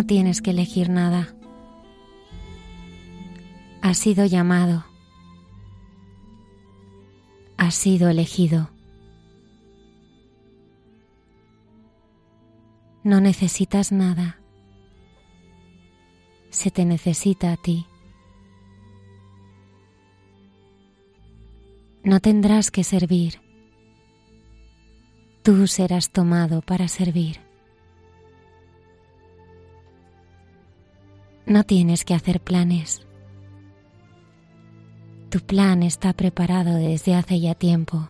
No tienes que elegir nada. Has sido llamado. Has sido elegido. No necesitas nada. Se te necesita a ti. No tendrás que servir. Tú serás tomado para servir. No tienes que hacer planes. Tu plan está preparado desde hace ya tiempo.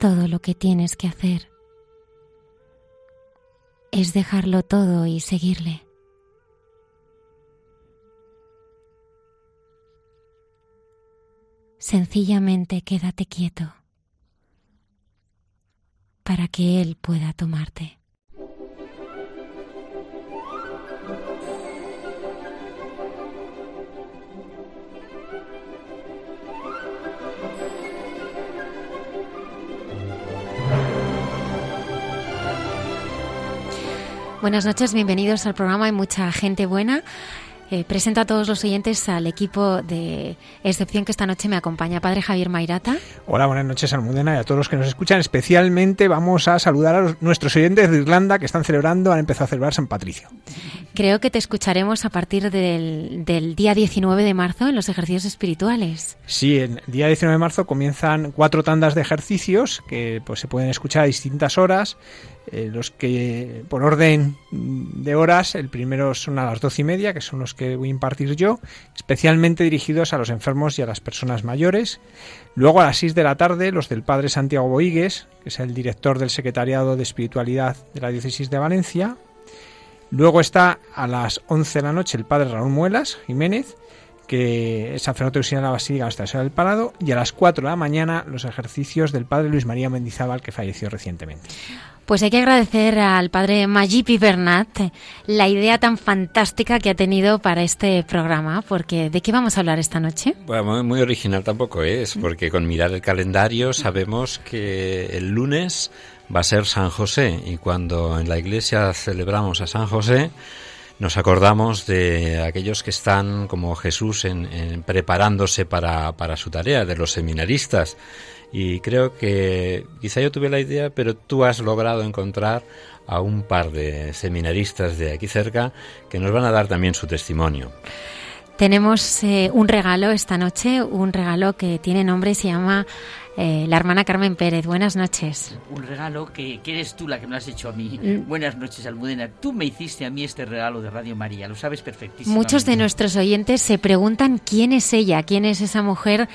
Todo lo que tienes que hacer es dejarlo todo y seguirle. Sencillamente quédate quieto para que Él pueda tomarte. Buenas noches, bienvenidos al programa Hay mucha gente buena. Eh, presento a todos los oyentes al equipo de excepción que esta noche me acompaña, Padre Javier Mairata. Hola, buenas noches, Almudena, y a todos los que nos escuchan. Especialmente vamos a saludar a nuestros oyentes de Irlanda que están celebrando, han empezado a celebrar San Patricio. Creo que te escucharemos a partir del, del día 19 de marzo en los ejercicios espirituales. Sí, el día 19 de marzo comienzan cuatro tandas de ejercicios que pues, se pueden escuchar a distintas horas. Eh, los que, por orden de horas, el primero son a las doce y media, que son los que voy a impartir yo, especialmente dirigidos a los enfermos y a las personas mayores. Luego a las seis de la tarde, los del Padre Santiago Boigues, que es el director del Secretariado de Espiritualidad de la Diócesis de Valencia. Luego está a las once de la noche el Padre Raúl Muelas Jiménez, que es sacerdote auxiliar de la Basílica Nuestra Señora del Parado, y a las cuatro de la mañana los ejercicios del Padre Luis María Mendizábal, que falleció recientemente. Pues hay que agradecer al padre Majipi Bernat la idea tan fantástica que ha tenido para este programa, porque ¿de qué vamos a hablar esta noche? Bueno, muy original tampoco es, porque con mirar el calendario sabemos que el lunes va a ser San José y cuando en la iglesia celebramos a San José, nos acordamos de aquellos que están como Jesús en, preparándose para, para su tarea, de los seminaristas y creo que quizá yo tuve la idea, pero tú has logrado encontrar a un par de seminaristas de aquí cerca que nos van a dar también su testimonio. Tenemos eh, un regalo esta noche, un regalo que tiene nombre se llama eh, la hermana Carmen Pérez. Buenas noches. Un regalo que, eres tú la que me has hecho a mí. Mm. Buenas noches, Almudena. Tú me hiciste a mí este regalo de Radio María, lo sabes perfectísimo. Muchos de nuestros oyentes se preguntan quién es ella, quién es esa mujer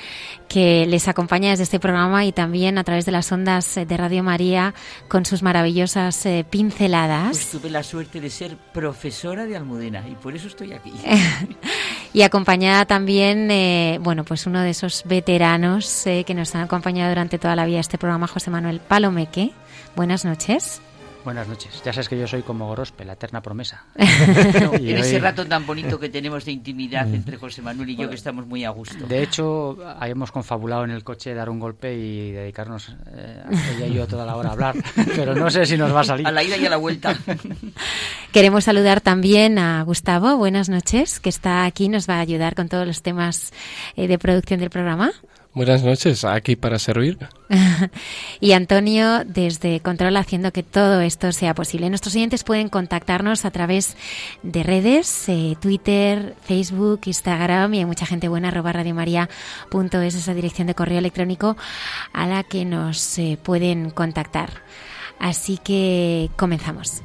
que les acompaña desde este programa y también a través de las ondas de Radio María con sus maravillosas eh, pinceladas. Pues tuve la suerte de ser profesora de Almudena y por eso estoy aquí. y acompañada también, eh, bueno, pues uno de esos veteranos que nos han acompañado durante toda la vida este programa José Manuel Palomeque. Buenas noches. Buenas noches. Ya sabes que yo soy como Gorospe, la eterna promesa. en ese rato tan bonito que tenemos de intimidad mm. entre José Manuel y yo, que estamos muy a gusto. De hecho, hemos confabulado en el coche dar un golpe y dedicarnos eh, ella y yo toda la hora a hablar, pero no sé si nos va a salir. A la ida y a la vuelta. Queremos saludar también a Gustavo, buenas noches, que está aquí, nos va a ayudar con todos los temas eh, de producción del programa. Buenas noches, aquí para servir. y Antonio, desde Control, haciendo que todo esto sea posible. Nuestros oyentes pueden contactarnos a través de redes, eh, Twitter, Facebook, Instagram, y hay mucha gente buena, arroba radiomaria.es, esa dirección de correo electrónico a la que nos eh, pueden contactar. Así que comenzamos.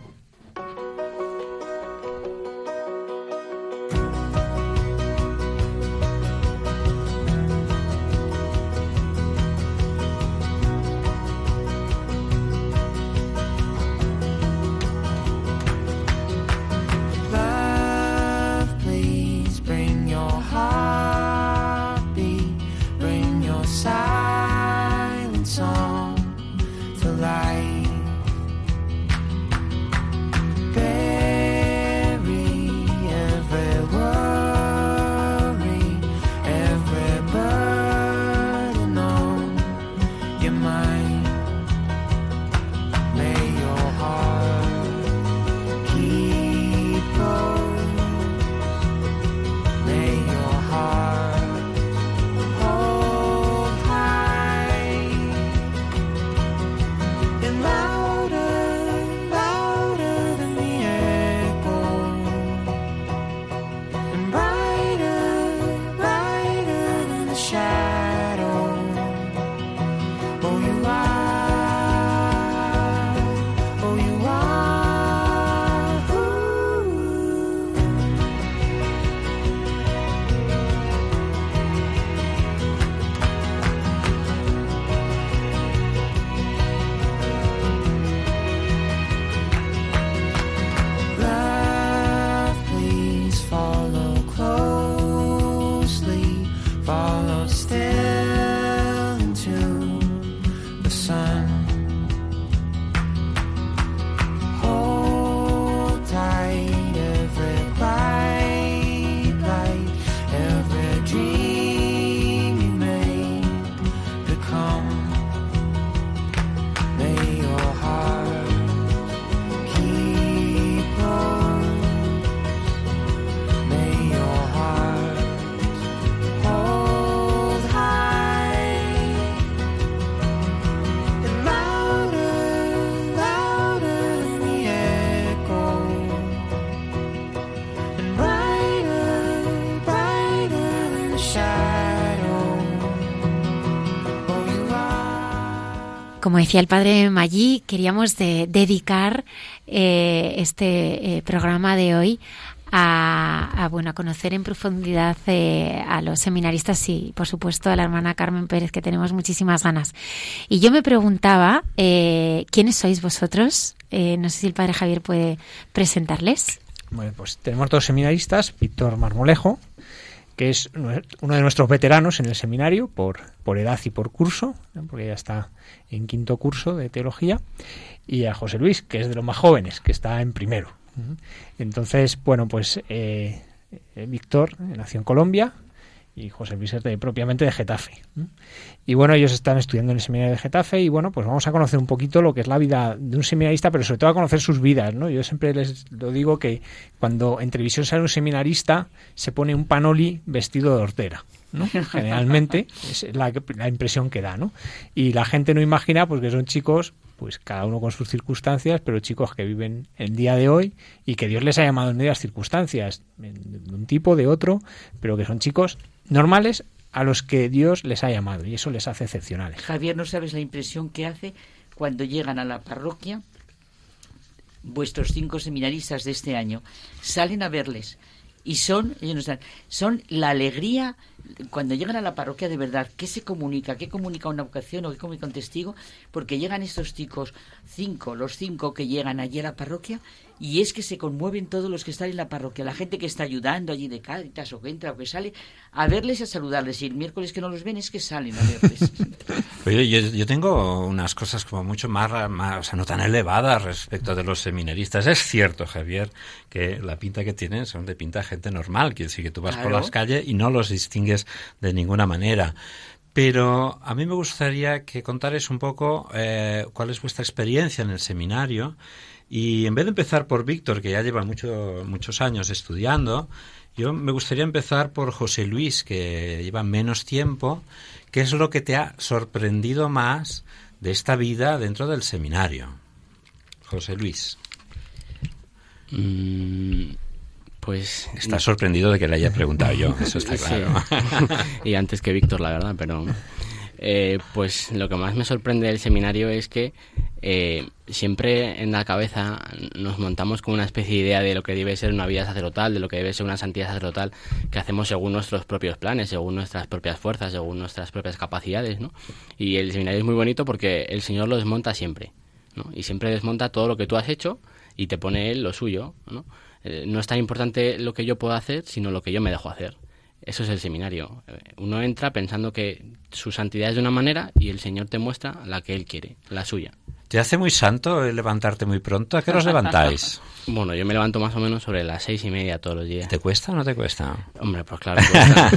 Como decía el padre Maggi, queríamos dedicar eh, este eh, programa de hoy a, bueno a conocer en profundidad eh, a los seminaristas y por supuesto a la hermana Carmen Pérez que tenemos muchísimas ganas. Y yo me preguntaba quiénes sois vosotros no sé si el padre Javier puede presentarles. Bueno pues tenemos dos seminaristas Víctor Marmolejo que es uno de nuestros veteranos en el seminario por, por edad y por curso, porque ya está en quinto curso de teología, y a José Luis, que es de los más jóvenes, que está en primero. Entonces, bueno, pues eh, eh, Víctor nació en Colombia, y José Luis de, propiamente de Getafe. Y bueno, ellos están estudiando en el seminario de Getafe y bueno, pues vamos a conocer un poquito lo que es la vida de un seminarista, pero sobre todo a conocer sus vidas, ¿no? Yo siempre les lo digo que cuando en televisión sale un seminarista se pone un panoli vestido de hortera. ¿no? Generalmente es la, la, impresión que da, ¿no? Y la gente no imagina pues que son chicos, pues cada uno con sus circunstancias, pero chicos que viven el día de hoy y que Dios les ha llamado en medias circunstancias, de un tipo, de otro, pero que son chicos normales a los que Dios les ha llamado y eso les hace excepcionales. Javier, no sabes la impresión que hace cuando llegan a la parroquia vuestros cinco seminaristas de este año, salen a verles y son, ellos son la alegría cuando llegan a la parroquia de verdad, ¿qué se comunica? ¿Qué comunica una vocación o qué comunica un testigo? Porque llegan estos chicos, cinco, los cinco que llegan allí a la parroquia, y es que se conmueven todos los que están en la parroquia, la gente que está ayudando allí de Cáritas o que entra o que sale, a verles y a saludarles. Y el miércoles que no los ven es que salen a verles. Oye, yo, tengo unas cosas como mucho más, más, o sea, no tan elevadas respecto de los seminaristas. Es cierto, Javier, que la pinta que tienen son de pinta gente normal, quiere decir que tú vas por las calles y no los distingues de ninguna manera. Pero a mí me gustaría que contares un poco eh, cuál es vuestra experiencia en el seminario y en vez de empezar por Víctor, que ya lleva mucho, muchos años estudiando Yo me gustaría empezar por José Luis, que lleva menos tiempo. ¿Qué es lo que te ha sorprendido más de esta vida dentro del seminario? José Luis. Mm, pues... Está sorprendido de que le haya preguntado yo, eso está claro. y antes que Víctor, la verdad, pero... Eh, pues lo que más me sorprende del seminario es que eh, siempre en la cabeza nos montamos con una especie de idea de lo que debe ser una vida sacerdotal, de lo que debe ser una santidad sacerdotal, que hacemos según nuestros propios planes, según nuestras propias fuerzas, según nuestras propias capacidades, ¿no? Y el seminario es muy bonito porque el Señor lo desmonta siempre, ¿no? Y siempre desmonta todo lo que tú has hecho y te pone Él lo suyo, ¿no? Eh, no es tan importante lo que yo puedo hacer, sino lo que yo me dejo hacer. Eso es el seminario. Uno entra pensando que su santidad es de una manera y el Señor te muestra la que Él quiere, la suya. ¿Te hace muy santo levantarte muy pronto? ¿A qué os levantáis? Bueno, yo me levanto más o menos sobre las seis y media todos los días. ¿Te cuesta o no te cuesta? Hombre, pues claro. Cuesta.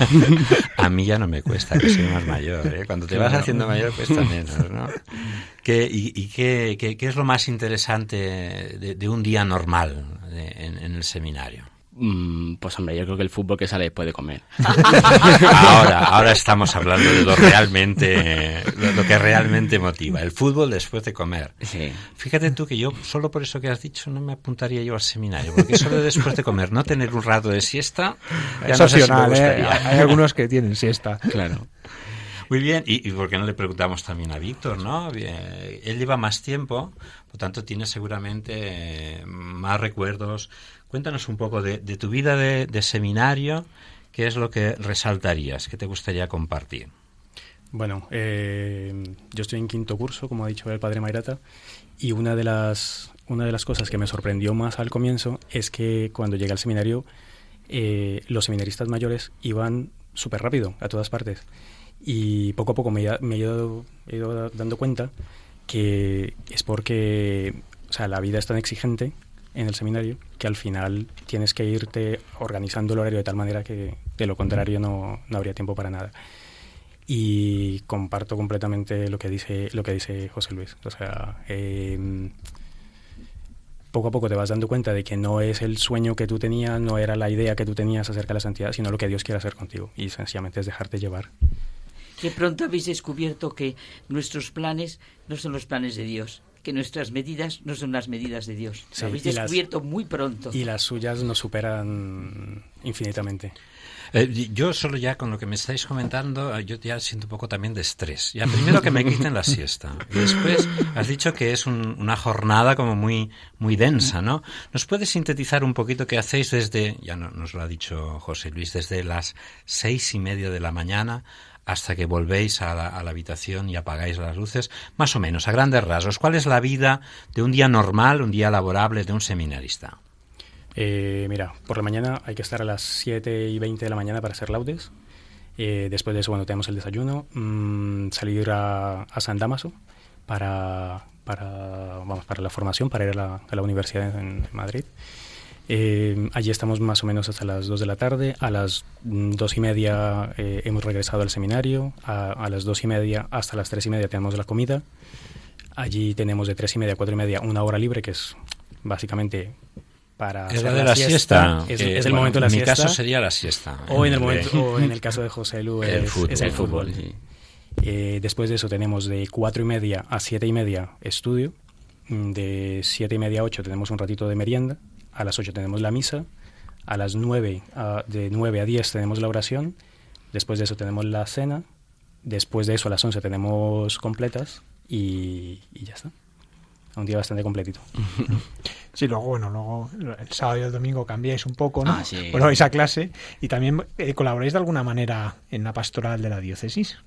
a mí ya no me cuesta, que soy más mayor. ¿eh? Cuando te vas haciendo mayor cuesta menos, ¿no? ¿Qué, ¿Y, qué, qué, es lo más interesante de, un día normal en el seminario? Mm, pues hombre, yo creo que el fútbol que sale puede comer. ahora, ahora estamos hablando de lo realmente, lo, que realmente motiva. El fútbol después de comer. Fíjate tú que yo, solo por eso que has dicho, no me apuntaría yo al seminario, porque solo después de comer, no tener un rato de siesta, es opcional, ¿eh? Hay algunos que tienen siesta. Claro. Muy bien, y, y por qué no le preguntamos también a Víctor, ¿no? él lleva más tiempo, por tanto tiene seguramente más recuerdos, Cuéntanos un poco de, tu vida de, seminario, qué es lo que resaltarías, qué te gustaría compartir. Bueno, eh, yo estoy en quinto curso, como ha dicho el padre Mayrata, y una de las una de las cosas que me sorprendió más al comienzo es que cuando llegué al seminario eh, los seminaristas mayores iban súper rápido a todas partes. Y poco a poco me, he ido dando cuenta que es porque o sea, la vida es tan exigente en el seminario que al final tienes que irte organizando el horario de tal manera que de lo contrario no, no habría tiempo para nada. Y comparto completamente lo que dice lo que dice José Luis. O sea em, poco a poco te vas dando cuenta de que no es el sueño que tú tenías no era la idea que tú tenías acerca de la santidad sino lo que Dios quiere hacer contigo. Y sencillamente es dejarte llevar. Que pronto habéis descubierto que nuestros planes no son los planes de Dios que nuestras medidas no son las medidas de Dios. Lo habéis descubierto muy pronto. Y las suyas nos superan infinitamente. Eh, yo solo ya con lo que me estáis comentando, eh, yo ya siento un poco también de estrés. Ya primero que me quiten la siesta. Y después has dicho que es una jornada como muy, muy densa, ¿no? ¿Nos puedes sintetizar un poquito qué hacéis desde, ya nos lo ha dicho José Luis, desde las seis y media de la mañana hasta que volvéis a la, habitación y apagáis las luces, más o menos, a grandes rasgos. ¿Cuál es la vida de un día normal, un día laborable de un seminarista? Eh, mira, por la mañana hay que estar a las 7 y 20 de la mañana para hacer laudes. Eh, después de eso, bueno, tenemos el desayuno, mm, salir a, San Damaso para, para, vamos, para la formación, para ir a la, universidad en Madrid. Eh, allí estamos más o menos hasta las 2 de la tarde. A las 2 y media eh, hemos regresado al seminario. A, las 2 y media hasta las 3 y media tenemos la comida. Allí tenemos de 3 y media a 4 y media una hora libre, que es básicamente para es la de la, siesta. Es, el momento de la siesta. En mi caso sería la siesta. O en, el momento, en el caso de José Lu es el fútbol. Eh, después de eso tenemos de 4 y media a 7 y media estudio. De 7 y media a 8 tenemos un ratito de merienda a las 8 tenemos la misa, a las 9, de 9 a 10 tenemos la oración, después de eso tenemos la cena, después de eso a las 11 tenemos completas y, ya está. Un día bastante completito. Sí, luego, bueno, luego el sábado y el domingo cambiáis un poco, ¿no? Ah, Bueno, vais a clase y también eh, colaboráis de alguna manera en la pastoral de la diócesis.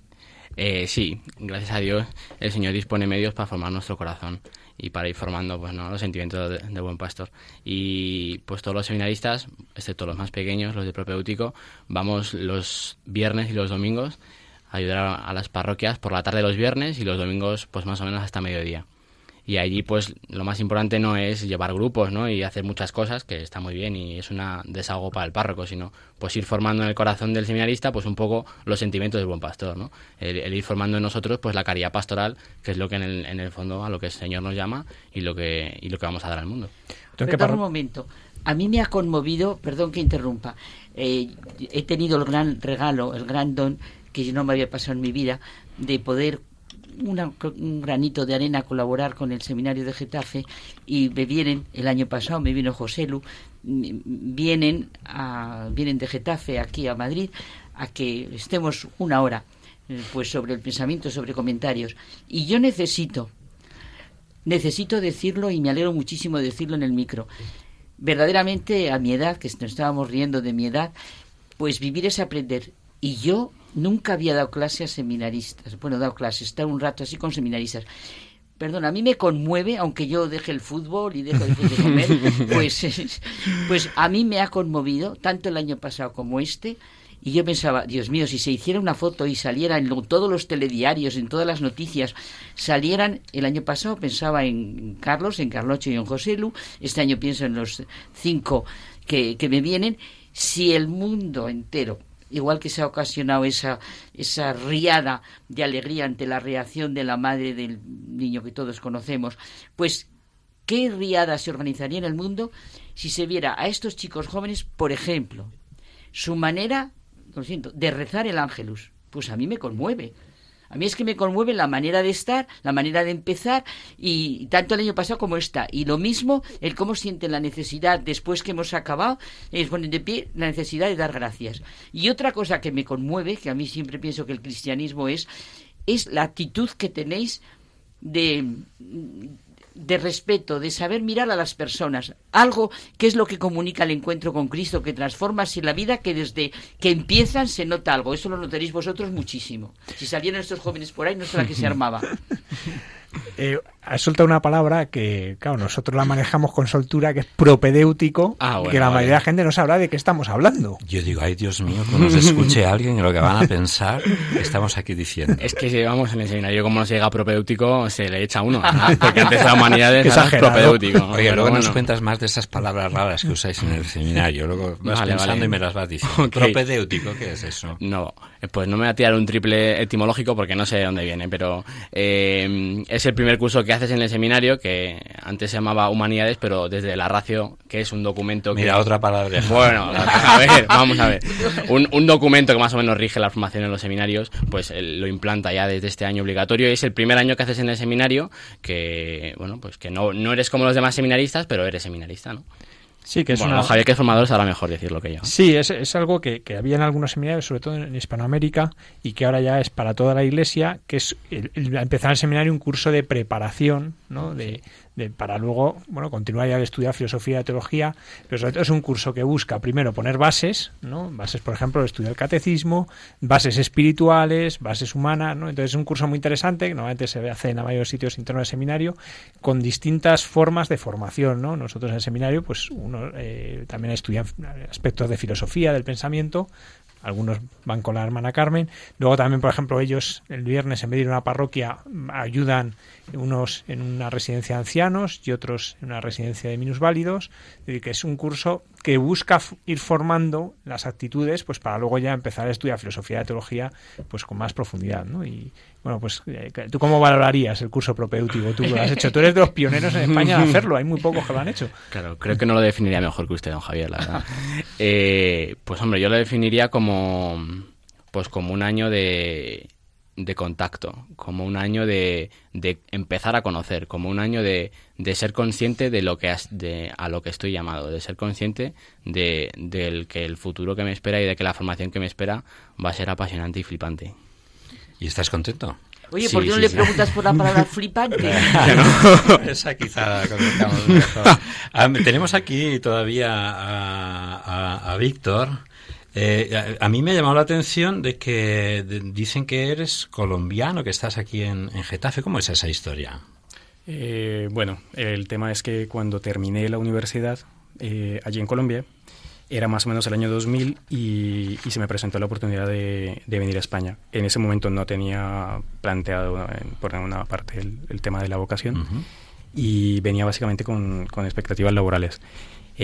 Eh, sí, gracias a Dios el Señor dispone medios para formar nuestro corazón y para ir formando pues, ¿no? los sentimientos de, buen pastor. Y pues todos los seminaristas, excepto los más pequeños, los de propéutico, vamos los viernes y los domingos a ayudar a las parroquias por la tarde los viernes y los domingos pues más o menos hasta mediodía y allí pues lo más importante no es llevar grupos ¿no? y hacer muchas cosas que está muy bien y es un desahogo para el párroco sino pues ir formando en el corazón del seminarista pues un poco los sentimientos del buen pastor ¿no? el, ir formando en nosotros pues la caridad pastoral que es lo que en el, en el fondo a lo que el Señor nos llama y lo que y lo que vamos a dar al mundo Perdón un momento a mí me ha conmovido, perdón que interrumpa, eh, he tenido el gran regalo, el gran don que no me había pasado en mi vida, de poder un granito de arena colaborar con el seminario de Getafe y me vienen, el año pasado me vino José Lu, vienen, a, vienen de Getafe aquí a Madrid a que estemos una hora eh, pues sobre el pensamiento, sobre comentarios. Y yo necesito, necesito decirlo y me alegro muchísimo de decirlo en el micro. Verdaderamente a mi edad, que nos estábamos riendo de mi edad, pues vivir es aprender. Y yo nunca había dado clase a seminaristas. Bueno, he dado clases, estar un rato así con seminaristas. Perdón, a mí me conmueve, aunque yo deje el fútbol y deje de comer, pues, pues a mí me ha conmovido, tanto el año pasado como este, y yo pensaba, Dios mío, si se hiciera una foto y saliera en todos los telediarios, en todas las noticias, salieran, el año pasado pensaba en Carlos, en Carlocho y en José Lu, este año pienso en los cinco que, que me vienen, si el mundo entero igual que se ha ocasionado esa, esa riada de alegría ante la reacción de la madre del niño que todos conocemos, pues ¿qué riada se organizaría en el mundo si se viera a estos chicos jóvenes, por ejemplo, su manera, lo siento, de rezar el ángelus? Pues a mí me conmueve. A mí es que me conmueve la manera de estar, la manera de empezar, y tanto el año pasado como esta. Y lo mismo, el cómo siente la necesidad, después que hemos acabado, es poner de pie la necesidad de dar gracias. Y otra cosa que me conmueve, que a mí siempre pienso que el cristianismo es, es la actitud que tenéis de, de respeto, de saber mirar a las personas, algo que es lo que comunica el encuentro con Cristo, que transforma así la vida, que desde que empiezan se nota algo. Eso lo notaréis vosotros muchísimo. Si salieran estos jóvenes por ahí, no la que se armaba. Eh, ha soltado una palabra que, claro, nosotros la manejamos con soltura, que es propedéutico, ah, que la mayoría de la gente no sabrá de qué estamos hablando. Yo digo, ay Dios mío, que nos escuche alguien lo que van a pensar estamos aquí diciendo. Es que si llevamos en el seminario, como nos llega propedéutico, se le echa uno, porque antes la humanidad es propedéutico. Oye, luego nos cuentas más de esas palabras raras que usáis en el seminario, luego vas pensando y me las vas diciendo. ¿Propedéutico qué es eso? No, pues no me voy a tirar un triple etimológico porque no sé de dónde viene, pero eh, es el primer curso que haces en el seminario, que antes se llamaba Humanidades, pero desde la ratio, que es un documento que... Mira, otra palabra. Bueno, a ver, vamos a ver. Un, documento que más o menos rige la formación en los seminarios, pues lo implanta ya desde este año obligatorio. Y es el primer año que haces en el seminario, que, bueno, pues que no, no eres como los demás seminaristas, pero eres seminarista, ¿no? Sí, que es bueno, Javier, que es formador, sabrá mejor decirlo que yo. Sí, es, es algo que, que, había en algunos seminarios, sobre todo en Hispanoamérica, y que ahora ya es para toda la iglesia, que es empezar el seminario un curso de preparación, ¿no? De, para luego bueno continuar ya de estudiar filosofía teología pero sobre todo es un curso que busca primero poner bases no bases por ejemplo de estudiar el catecismo bases espirituales bases humanas no entonces es un curso muy interesante que normalmente se hace en varios sitios internos del seminario con distintas formas de formación no nosotros en el seminario pues uno eh, también estudia aspectos de filosofía del pensamiento algunos van con la hermana Carmen. Luego también, por ejemplo, ellos el viernes en vez de una parroquia ayudan unos en una residencia de ancianos y otros en una residencia de minusválidos. que es un curso que busca ir formando las actitudes pues para luego ya empezar a estudiar filosofía y teología pues con más profundidad. ¿no? Y bueno, pues eh, ¿tú cómo valorarías el curso propéutico? Tú lo has hecho. Tú eres de los pioneros en España de hacerlo. Hay muy pocos que lo han hecho. Claro, creo que no lo definiría mejor que usted, don Javier, la verdad. Eh, pues hombre, yo lo definiría como pues como un año de de contacto, como un año de, de empezar a conocer, como un año de, de ser consciente de lo que has, de, a lo que estoy llamado, de ser consciente de del que el futuro que me espera y de que la formación que me espera va a ser apasionante y flipante. ¿Y estás contento? Oye, ¿por qué no le preguntas por la palabra flipante? Esa quizá ah, tenemos aquí todavía a, a Víctor eh, a, mí me ha llamado la atención de que dicen que eres colombiano, que estás aquí en, Getafe. ¿Cómo es esa historia? Eh, bueno, el tema es que cuando terminé la universidad eh, allí en Colombia, era más o menos el año 2000 y, se me presentó la oportunidad de, venir a España. En ese momento no tenía planteado por ninguna parte el, tema de la vocación y venía básicamente con, con expectativas laborales.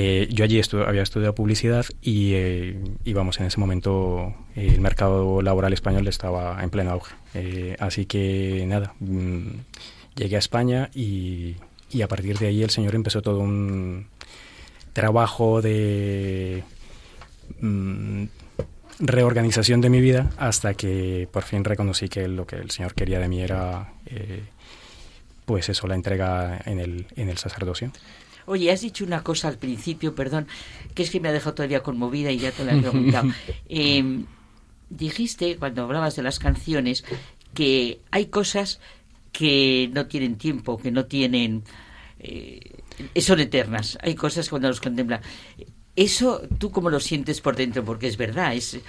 Eh, yo allí había estudiado publicidad y, eh, en ese momento eh, el mercado laboral español estaba en pleno auge. Eh, así que nada, mm, llegué a España y, a partir de ahí el señor empezó todo un trabajo, de mm, reorganización de mi vida, hasta que por fin reconocí que lo que el Señor quería de mí era, eh, pues eso, la entrega en el sacerdocio. Oye, has dicho una cosa al principio, perdón, que es que me ha dejado todavía conmovida y ya te la he preguntado. Em, dijiste, cuando hablabas de las canciones, que hay cosas que no tienen tiempo, que no tienen... Eh, son eternas. Hay cosas cuando los contempla. Eso, ¿tú cómo lo sientes por dentro? Porque es verdad, es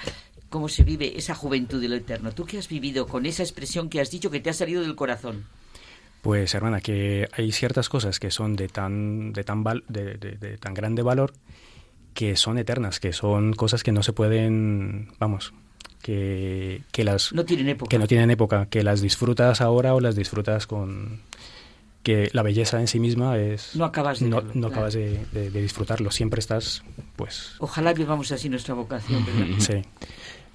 cómo se vive esa juventud de lo eterno. ¿Tú qué has vivido con esa expresión que has dicho que te ha salido del corazón? Pues hermana, que hay ciertas cosas que son de tan, de tan, de, tan grande valor que son eternas, que son cosas que no se pueden, vamos, que, que las... No tienen época. Que no tienen época, que las disfrutas ahora o las disfrutas con... que la belleza en sí misma es... No acabas de No, no acabas de, de, disfrutarlo, siempre estás, pues... Ojalá vivamos así nuestra vocación, ¿verdad? Sí.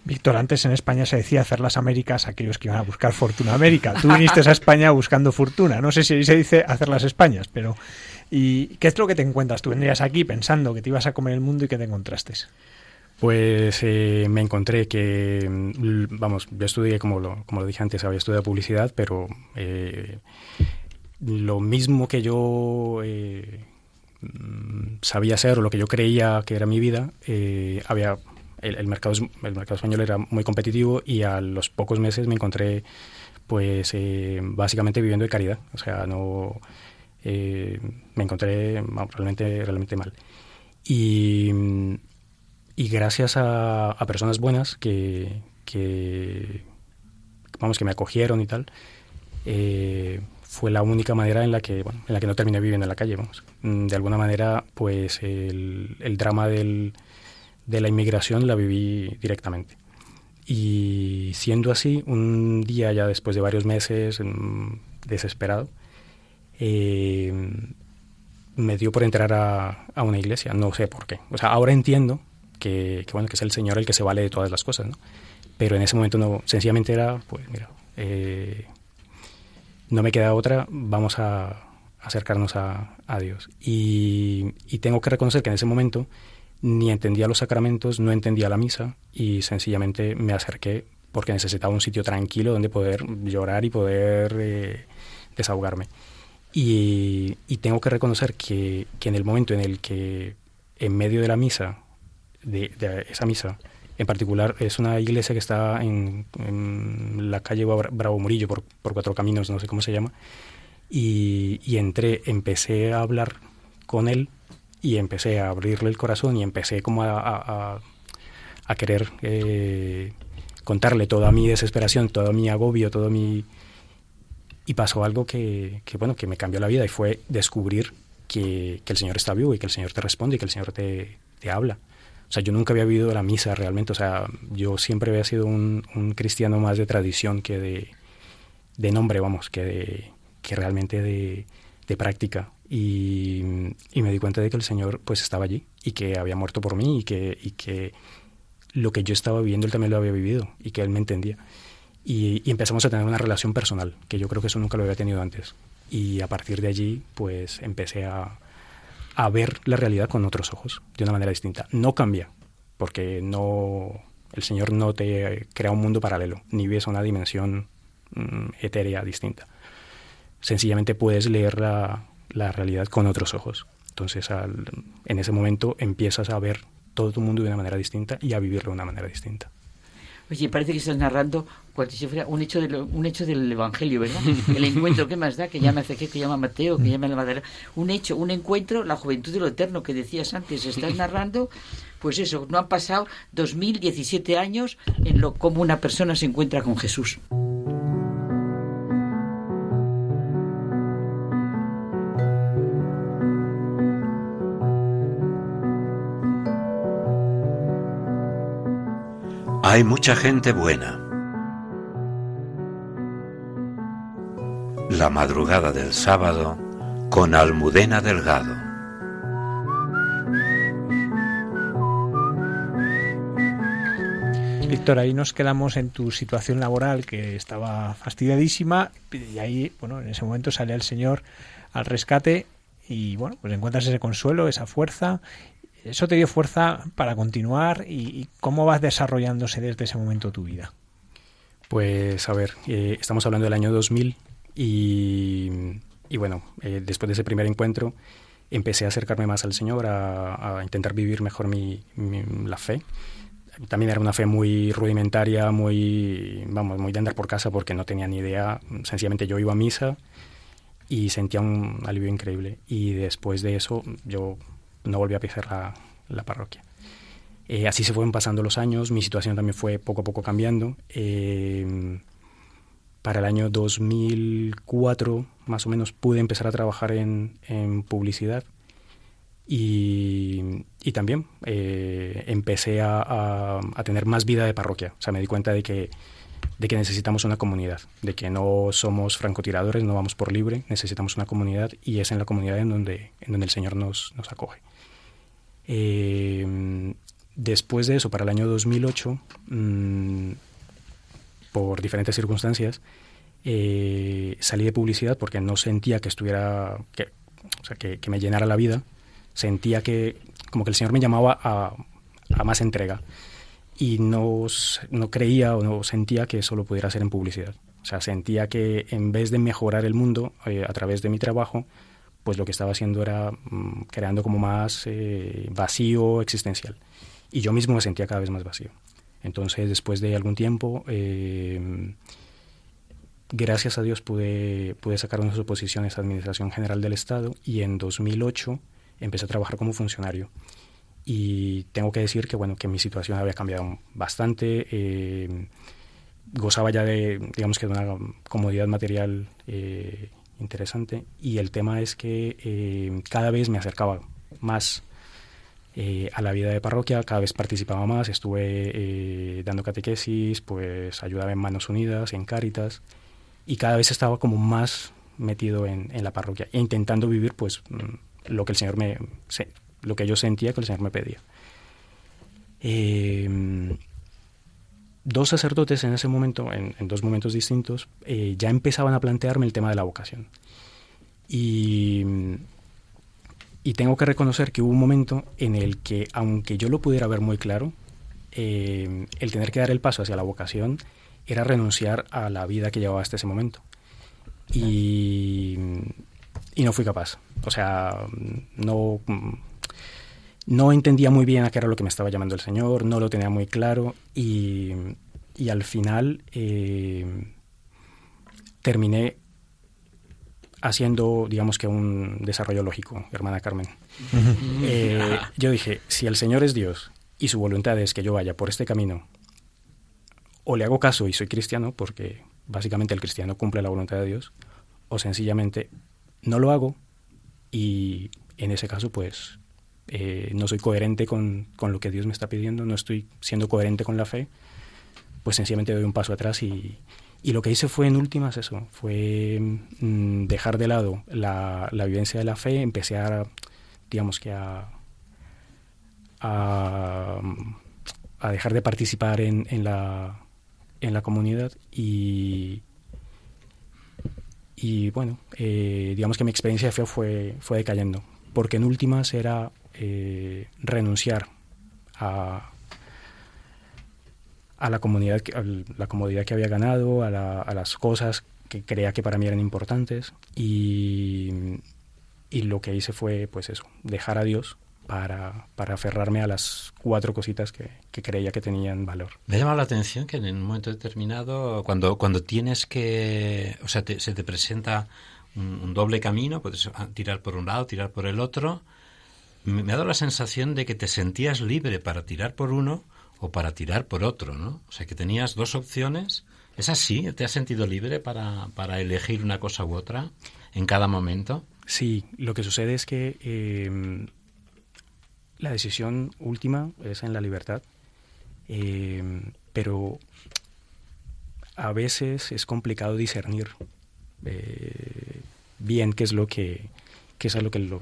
Víctor, antes en España se decía hacer las Américas aquellos que iban a buscar fortuna América. Tú viniste a España buscando fortuna. No sé si se dice hacer las Españas, pero ¿y qué es lo que te encuentras? Tú vendrías aquí pensando que te ibas a comer el mundo y que te encontraste. Pues eh, me encontré que, mm, vamos, yo estudié, como lo, como lo dije antes, había estudiado publicidad, pero eh, lo mismo que yo eh, mm, sabía hacer o lo que yo creía que era mi vida, había el, mercado, el mercado español era muy competitivo y a los pocos meses me encontré pues eh, básicamente viviendo de caridad. O sea, no eh, me encontré realmente, realmente mal. Y, y gracias a, personas buenas que, que, vamos, que me acogieron y tal, eh, fue la única manera en la que, bueno, en la que no terminé viviendo en la calle, vamos. De alguna manera, pues el, el drama del, de la inmigración la viví directamente. Y siendo así, un día ya después de varios meses, desesperado, eh, me dio por entrar a, a, una iglesia, no sé por qué. O sea, ahora entiendo que, bueno, que es el Señor el que se vale de todas las cosas, ¿no? Pero en ese momento no, sencillamente era, pues mira, eh, no me queda otra, vamos a acercarnos a, a Dios. Y, y tengo que reconocer que en ese momento ni entendía los sacramentos, no entendía la misa y sencillamente me acerqué porque necesitaba un sitio tranquilo donde poder llorar y poder eh, desahogarme. Y, tengo que reconocer que, en el momento en el que en medio de la misa, de, esa misa, en particular es una iglesia que está en, la calle Bravo Murillo, por, cuatro caminos, no sé cómo se llama, y, y entré, empecé a hablar con él y empecé a abrirle el corazón y empecé como a, a, querer eh, contarle toda mi desesperación, todo mi agobio, todo mi... Y pasó algo que, que, bueno, que me cambió la vida y fue descubrir que, que, el Señor está vivo y que el Señor te responde y que el Señor te, te habla. O sea, yo nunca había vivido la misa realmente, o sea, yo siempre había sido un, un cristiano más de tradición que de, de nombre, vamos, que, de, que realmente de, de práctica. Y, me di cuenta de que el Señor pues estaba allí y que había muerto por mí y que, y que lo que yo estaba viviendo Él también lo había vivido y que Él me entendía. Y, empezamos a tener una relación personal, que yo creo que eso nunca lo había tenido antes. Y a partir de allí pues empecé a, a ver la realidad con otros ojos, de una manera distinta. No cambia, porque no el Señor no te crea un mundo paralelo, ni ves una dimensión mm, etérea distinta. Sencillamente puedes leer la, la realidad con otros ojos. Entonces, en ese momento empiezas a ver todo tu mundo de una manera distinta y a vivirlo de una manera distinta. Oye, parece que estás narrando si fuera un hecho, un hecho del Evangelio, ¿verdad? El encuentro, ¿qué más da? Que llama Ezequiel, que llama Mateo, que llama la madera. Un hecho, un encuentro, la juventud de lo eterno que decías antes. Estás narrando, pues eso, no han pasado 2017 años en lo como una persona se encuentra con Jesús. Hay mucha gente buena. La madrugada del sábado con Almudena Delgado. Víctor, ahí nos quedamos en tu situación laboral que estaba fastidiadísima y ahí, bueno, en ese momento sale el Señor al rescate y bueno, pues encuentras ese consuelo, esa fuerza. ¿Eso te dio fuerza para continuar y, cómo vas desarrollándose desde ese momento tu vida? Pues a ver, eh, estamos hablando del año 2000 y, y bueno, eh, después de ese primer encuentro empecé a acercarme más al Señor, a, intentar vivir mejor mi, la fe. También era una fe muy rudimentaria, muy, vamos, muy de andar por casa porque no tenía ni idea. Sencillamente yo iba a misa y sentía un alivio increíble. Y después de eso yo no volví a pisar la, la parroquia. Eh, así se fueron pasando los años, mi situación también fue poco a poco cambiando. Eh, para el año 2004, más o menos, pude empezar a trabajar en, en publicidad y, y también eh, empecé a, a, a, tener más vida de parroquia. O sea, me di cuenta de que, de que necesitamos una comunidad, de que no somos francotiradores, no vamos por libre, necesitamos una comunidad y es en la comunidad en donde, en donde el Señor nos, nos acoge. Eh, después de eso, para el año 2008, mmm, por diferentes circunstancias, eh, salí de publicidad porque no sentía que estuviera, que, me llenara la vida. Sentía que como que el Señor me llamaba a, a más entrega y no, no creía o no sentía que eso lo pudiera hacer en publicidad. O sea, sentía que en vez de mejorar el mundo eh, a través de mi trabajo, pues lo que estaba haciendo era mmm, creando como más eh, vacío existencial. Y yo mismo me sentía cada vez más vacío. Entonces, después de algún tiempo, eh, gracias a Dios pude, pude sacar unas oposiciones a Administración General del Estado y en 2008 empecé a trabajar como funcionario. Y tengo que decir que, bueno, que mi situación había cambiado bastante. Eh, gozaba ya de, digamos que de una comodidad material interesante. Y el tema es que eh, cada vez me acercaba más eh, a la vida de parroquia, cada vez participaba más, estuve eh, dando catequesis, pues ayudaba en Manos Unidas, en Cáritas, y cada vez estaba como más metido en, la parroquia e intentando vivir pues mm, lo que el Señor me, lo que yo sentía que el Señor me pedía. Eh, dos sacerdotes en ese momento, en, dos momentos distintos, eh, ya empezaban a plantearme el tema de la vocación. Y y tengo que reconocer que hubo un momento en el que, aunque yo lo pudiera ver muy claro, eh, el tener que dar el paso hacia la vocación era renunciar a la vida que llevaba hasta ese momento. Y, y no fui capaz. O sea, no, no entendía muy bien a qué era lo que me estaba llamando el Señor, no lo tenía muy claro y, y al final eh, terminé haciendo, digamos que un desarrollo lógico, hermana Carmen. eh, yo dije, si el Señor es Dios y su voluntad es que yo vaya por este camino, o le hago caso y soy cristiano, porque básicamente el cristiano cumple la voluntad de Dios, o sencillamente no lo hago y en ese caso pues eh, no soy coherente con, con, lo que Dios me está pidiendo, no estoy siendo coherente con la fe, pues sencillamente doy un paso atrás y, y lo que hice fue en últimas eso, fue mmm, dejar de lado la, la, vivencia de la fe, empecé a, digamos que a, a, a dejar de participar en, en, la, en la comunidad y, y bueno, eh, digamos que mi experiencia de fe fue, fue decayendo, porque en últimas era eh, renunciar a, a la comunidad, a la comodidad que había ganado, a, la, a, las cosas que creía que para mí eran importantes y, y, lo que hice fue pues eso, dejar a Dios para, para aferrarme a las cuatro cositas que, creía que tenían valor. Me llama la atención que en un momento determinado, cuando, cuando tienes que, o sea, te, se te presenta un, un, doble camino, puedes tirar por un lado, tirar por el otro, me, ha dado la sensación de que te sentías libre para tirar por uno, o para tirar por otro, ¿no? O sea, que tenías dos opciones. ¿Es así? ¿Te has sentido libre para, para elegir una cosa u otra en cada momento? Sí, lo que sucede es que eh, la decisión última es en la libertad, eh, pero a veces es complicado discernir eh, bien qué es lo que que es a lo que, lo,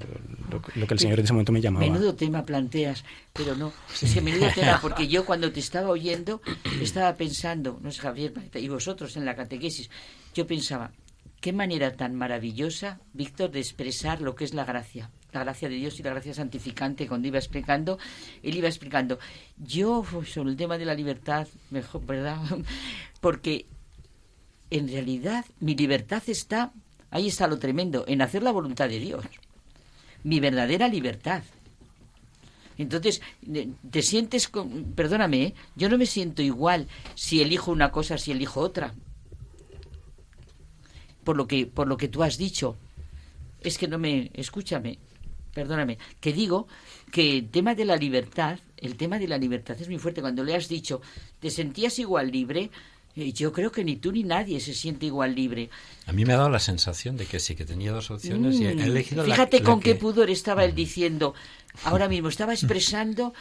lo, lo que el Señor en ese momento me llamaba. Menudo tema planteas, pero no, es que menudo tema, porque yo cuando te estaba oyendo estaba pensando, no es Javier y vosotros en la catequesis, yo pensaba, qué manera tan maravillosa, Víctor, de expresar lo que es la gracia la gracia de Dios y la gracia santificante, cuando iba explicando, él iba explicando, yo sobre el tema de la libertad, mejor, ¿verdad? Porque en realidad mi libertad está, ahí está lo tremendo, en hacer la voluntad de Dios. Mi verdadera libertad. Entonces, te sientes, perdóname, ¿eh? yo no me siento igual si elijo una cosa, si elijo otra. Por lo que, por lo que tú has dicho. Es que no me, escúchame, perdóname, que digo que el tema de la libertad, el tema de la libertad es muy fuerte. Cuando le has dicho, ¿te sentías igual libre? Yo creo que ni tú ni nadie se siente igual libre. A mí me ha dado la sensación de que sí, que tenía dos opciones y he mm, elegido Fíjate con qué pudor estaba él diciendo, ahora mismo estaba expresando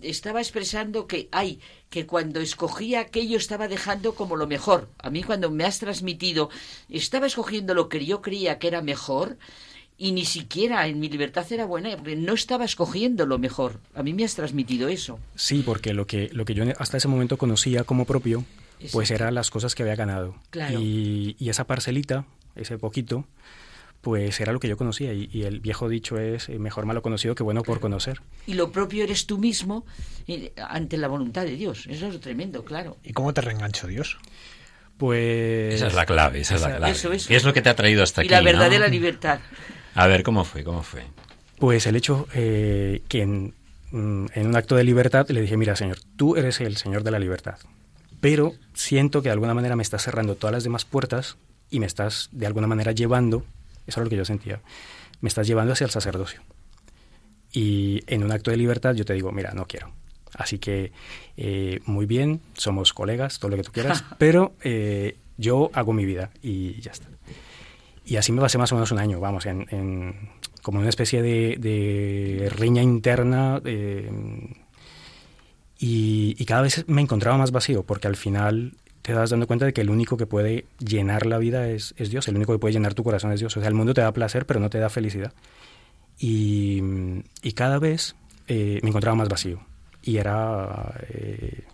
estaba expresando que ay que cuando escogía aquello estaba dejando como lo mejor a mí cuando me has transmitido estaba escogiendo lo que yo creía que era mejor y ni siquiera en mi libertad era buena porque no estaba escogiendo lo mejor. A mí me has transmitido eso. Sí, porque lo que, lo que yo hasta ese momento conocía como propio, pues eran las cosas que había ganado. Y, y, esa parcelita, ese poquito, pues era lo que yo conocía. Y, el viejo dicho es, eh, mejor malo conocido que bueno por conocer. Y lo propio eres tú mismo ante la voluntad de Dios. Eso es tremendo, claro. ¿Y cómo te reenganchó Dios? Pues... Esa es la clave, esa, es la clave. Eso, ¿Qué es lo que te ha traído hasta aquí? Y la verdadera libertad. A ver, ¿cómo fue? ¿Cómo fue? Pues el hecho eh, que mm, en, un acto de libertad le dije, mira, Señor, tú eres el Señor de la libertad, pero siento que de alguna manera me estás cerrando todas las demás puertas y me estás de alguna manera llevando, eso es lo que yo sentía, me estás llevando hacia el sacerdocio. Y en un acto de libertad yo te digo, mira, no quiero. Así que eh, muy bien, somos colegas, todo lo que tú quieras, pero eh, yo hago mi vida y ya está. Y así me pasé más o menos un año, vamos, en, como una especie de, riña interna. Y, cada vez me encontraba más vacío, porque al final te das dando cuenta de que el único que puede llenar la vida es, Dios, el único que puede llenar tu corazón es Dios. O sea, el mundo te da placer, pero no te da felicidad. Y, cada vez eh, me encontraba más vacío. Y era eh,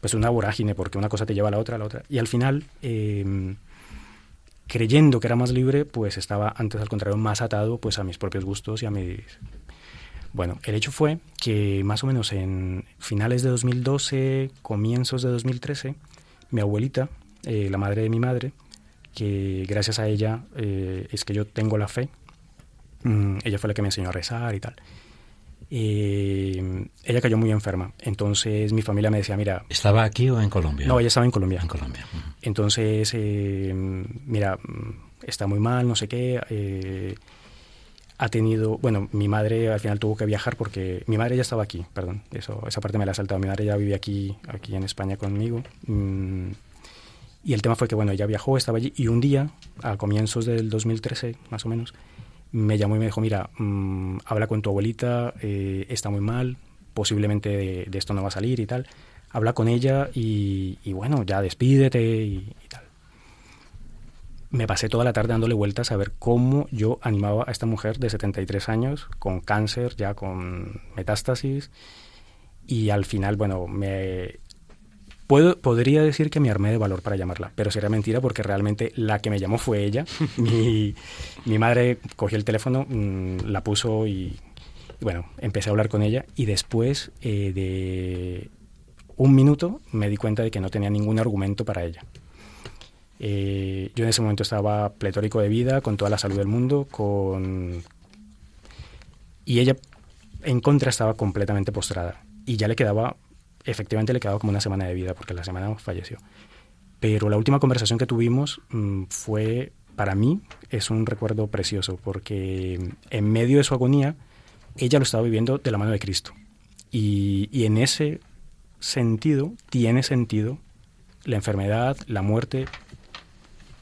pues una vorágine, porque una cosa te lleva a la otra, a la otra. Y al final... Eh, creyendo que era más libre, pues estaba antes al contrario más atado pues a mis propios gustos y a mis... Bueno, el hecho fue que más o menos en finales de 2012, comienzos de 2013, mi abuelita, eh, la madre de mi madre, que gracias a ella eh, es que yo tengo la fe, mm, ella fue la que me enseñó a rezar y tal. Eh, ella cayó muy enferma. Entonces mi familia me decía, mira... ¿Estaba aquí o en Colombia? No, ella estaba en Colombia. En Colombia. Entonces, eh, mira, está muy mal, no sé qué. Eh, ha tenido, bueno, mi madre al final tuvo que viajar porque mi madre ya estaba aquí, perdón, eso, esa parte me la ha saltado. Mi madre ya vive aquí, aquí en España conmigo. Mm, y el tema fue que, bueno, ella viajó, estaba allí y un día, a comienzos del 2013, más o menos, me llamó y me dijo, mira, mm, habla con tu abuelita, eh, está muy mal, posiblemente de, esto no va a salir y tal. Habla con ella y, bueno, ya despídete y, tal. Me pasé toda la tarde dándole vueltas a ver cómo yo animaba a esta mujer de 73 años, con cáncer, ya con metástasis, y al final, bueno, me Puedo, podría decir que me armé de valor para llamarla, pero sería mentira porque realmente la que me llamó fue ella. mi, mi, madre cogió el teléfono, mm, la puso y, bueno, empecé a hablar con ella y después eh, de un minuto me di cuenta de que no tenía ningún argumento para ella. Eh, yo en ese momento estaba pletórico de vida, con toda la salud del mundo, con... Y ella en contra estaba completamente postrada. Y ya le quedaba efectivamente le quedaba como una semana de vida porque la semana falleció. Pero la última conversación que tuvimos mm, fue, para mí, es un recuerdo precioso porque en medio de su agonía, ella lo estaba viviendo de la mano de Cristo. Y, y en ese sentido, tiene sentido la enfermedad, la muerte,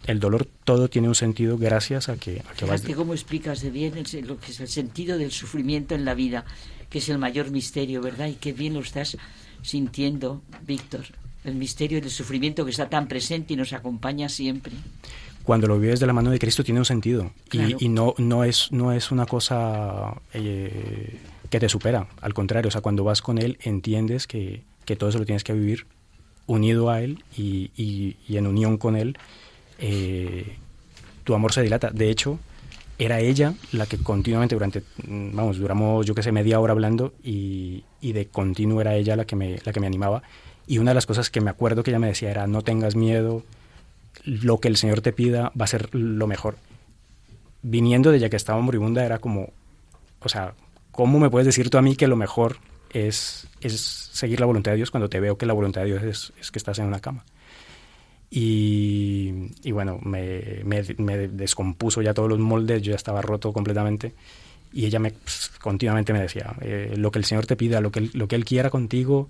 el dolor, todo tiene un sentido gracias a que, a que vas... ¿Cómo explicas de bien lo que es el sentido del sufrimiento en la vida, que es el mayor misterio, verdad? Y qué bien lo estás sintiendo, Víctor, el misterio del sufrimiento que está tan presente y nos acompaña siempre. Cuando lo vives de la mano de Cristo tiene un sentido y, no, no, es, no es una cosa eh, que te supera, al contrario, o sea, cuando vas con Él entiendes que, todo eso lo tienes que vivir unido a Él y, en unión con Él, eh, tu amor se dilata. De hecho, era ella la que continuamente durante, mm, vamos, duramos yo que sé media hora hablando y, y de continuo era ella la que, me, la que me animaba. Y una de las cosas que me acuerdo que ella me decía era, no tengas miedo, lo que el Señor te pida va a ser lo mejor. Viniendo de ella que estaba moribunda era como, o sea, ¿cómo me puedes decir tú a mí que lo mejor es, es seguir la voluntad de Dios cuando te veo que la voluntad de Dios es, es que estás en una cama? Y, y bueno, me, me, me, descompuso ya todos los moldes, yo ya estaba roto completamente. Y ella me pues, continuamente me decía, eh, lo que el Señor te pida, lo que, lo que Él quiera contigo,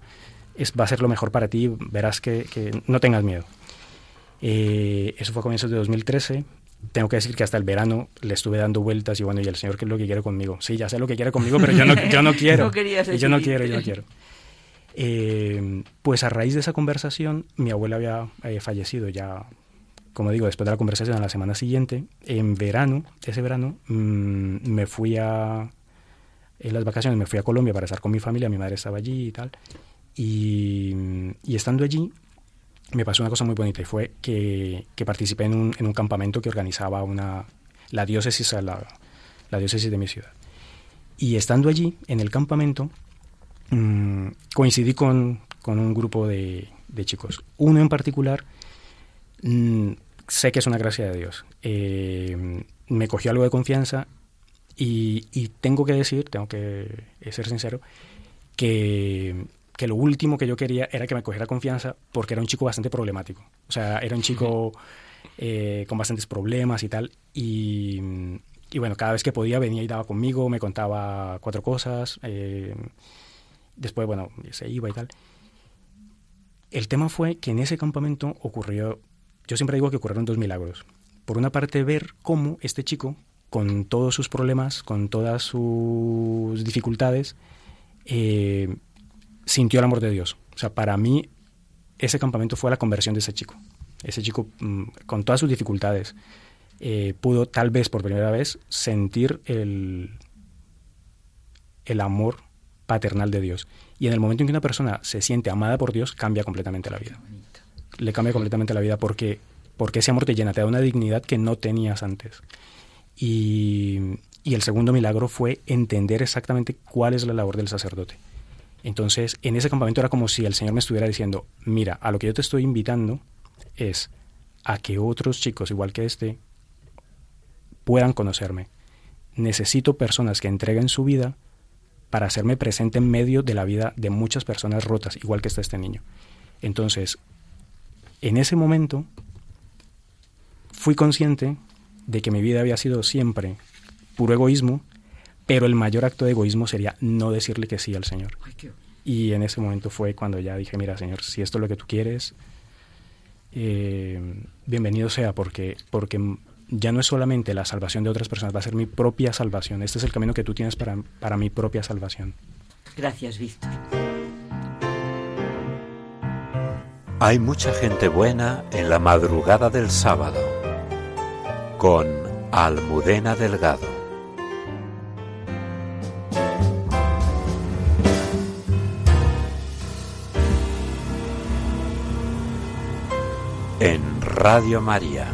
es, va a ser lo mejor para ti, verás que, que no tengas miedo. Eh, eso fue a comienzos de 2013. Tengo que decir que hasta el verano le estuve dando vueltas y bueno, y el Señor, ¿qué es lo que quiere conmigo? Sí, ya sé lo que quiere conmigo, pero yo no, yo no quiero. No y yo no quiero, yo no quiero. Eh, pues a raíz de esa conversación, mi abuela había eh, fallecido ya, como digo, después de la conversación, a la semana siguiente, en verano, ese verano, mm, me fui a, en las vacaciones, me fui a Colombia para estar con mi familia, mi madre estaba allí y tal, y, y estando allí, me pasó una cosa muy bonita y fue que, que participé en un, en un, campamento que organizaba una, la diócesis, la, la diócesis de mi ciudad. Y estando allí, en el campamento, mmm, coincidí con, con, un grupo de, de, chicos. Uno en particular, mmm, sé que es una gracia de Dios. Eh, me cogió algo de confianza y, y, tengo que decir, tengo que ser sincero, que, que, lo último que yo quería era que me cogiera confianza porque era un chico bastante problemático. O sea, era un chico eh, con bastantes problemas y tal. Y, y, bueno, cada vez que podía venía y daba conmigo, me contaba cuatro cosas. Eh, después, bueno, se iba y tal. El tema fue que en ese campamento ocurrió, yo siempre digo que ocurrieron dos milagros. Por una parte, ver cómo este chico, con todos sus problemas, con todas sus dificultades, eh, sintió el amor de Dios. O sea, para mí, ese campamento fue la conversión de ese chico. Ese chico, mm, con todas sus dificultades, eh, pudo tal vez por primera vez sentir el, el amor paternal de Dios. Y en el momento en que una persona se siente amada por Dios, cambia completamente la vida. Le cambia completamente la vida porque, porque ese amor te llena, te da una dignidad que no tenías antes. Y, y el segundo milagro fue entender exactamente cuál es la labor del sacerdote. Entonces, en ese campamento era como si el Señor me estuviera diciendo, mira, a lo que yo te estoy invitando es a que otros chicos, igual que este, puedan conocerme. Necesito personas que entreguen su vida para hacerme presente en medio de la vida de muchas personas rotas, igual que está este niño. Entonces, en ese momento, fui consciente de que mi vida había sido siempre puro egoísmo, pero el mayor acto de egoísmo sería no decirle que sí al Señor. Y en ese momento fue cuando ya dije, mira, Señor, si esto es lo que tú quieres, eh, bienvenido sea, porque, porque ya no es solamente la salvación de otras personas, va a ser mi propia salvación. Este es el camino que tú tienes para, para mi propia salvación. Gracias, Víctor. Hay mucha gente buena en la madrugada del sábado con Almudena Delgado. En Radio María.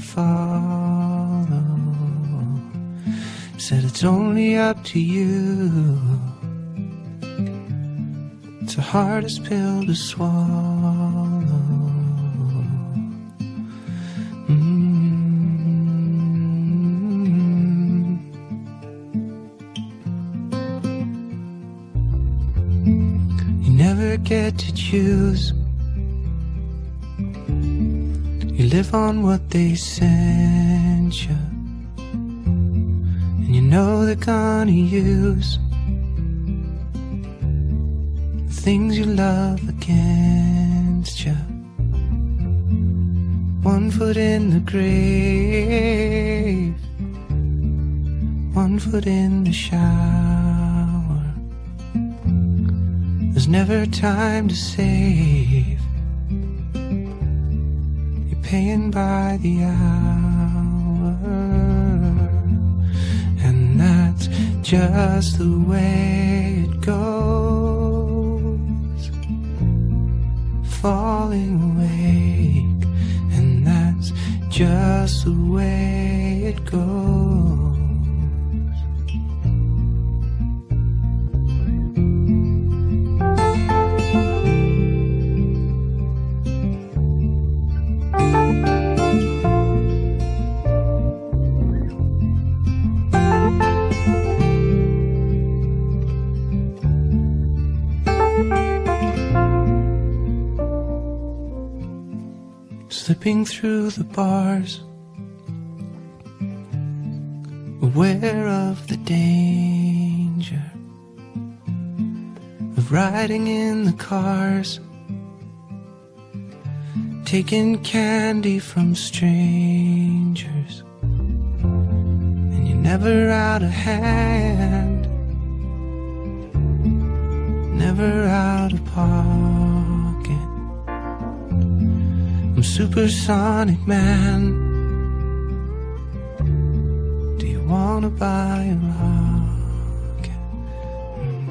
Follow. Said it's only up to you. It's the hardest pill to swallow. On what they send you, and you know they're gonna use the things you love against you. One foot in the grave, one foot in the shower. There's never time to save. Paying by the hour, and that's just the way it goes. Falling awake, and that's just the way Through the bars, aware of the danger of riding in the cars, taking candy from strangers, and you're never out of hand, never out of pocket. Supersonic man. Do you wanna buy a rocket? Mm.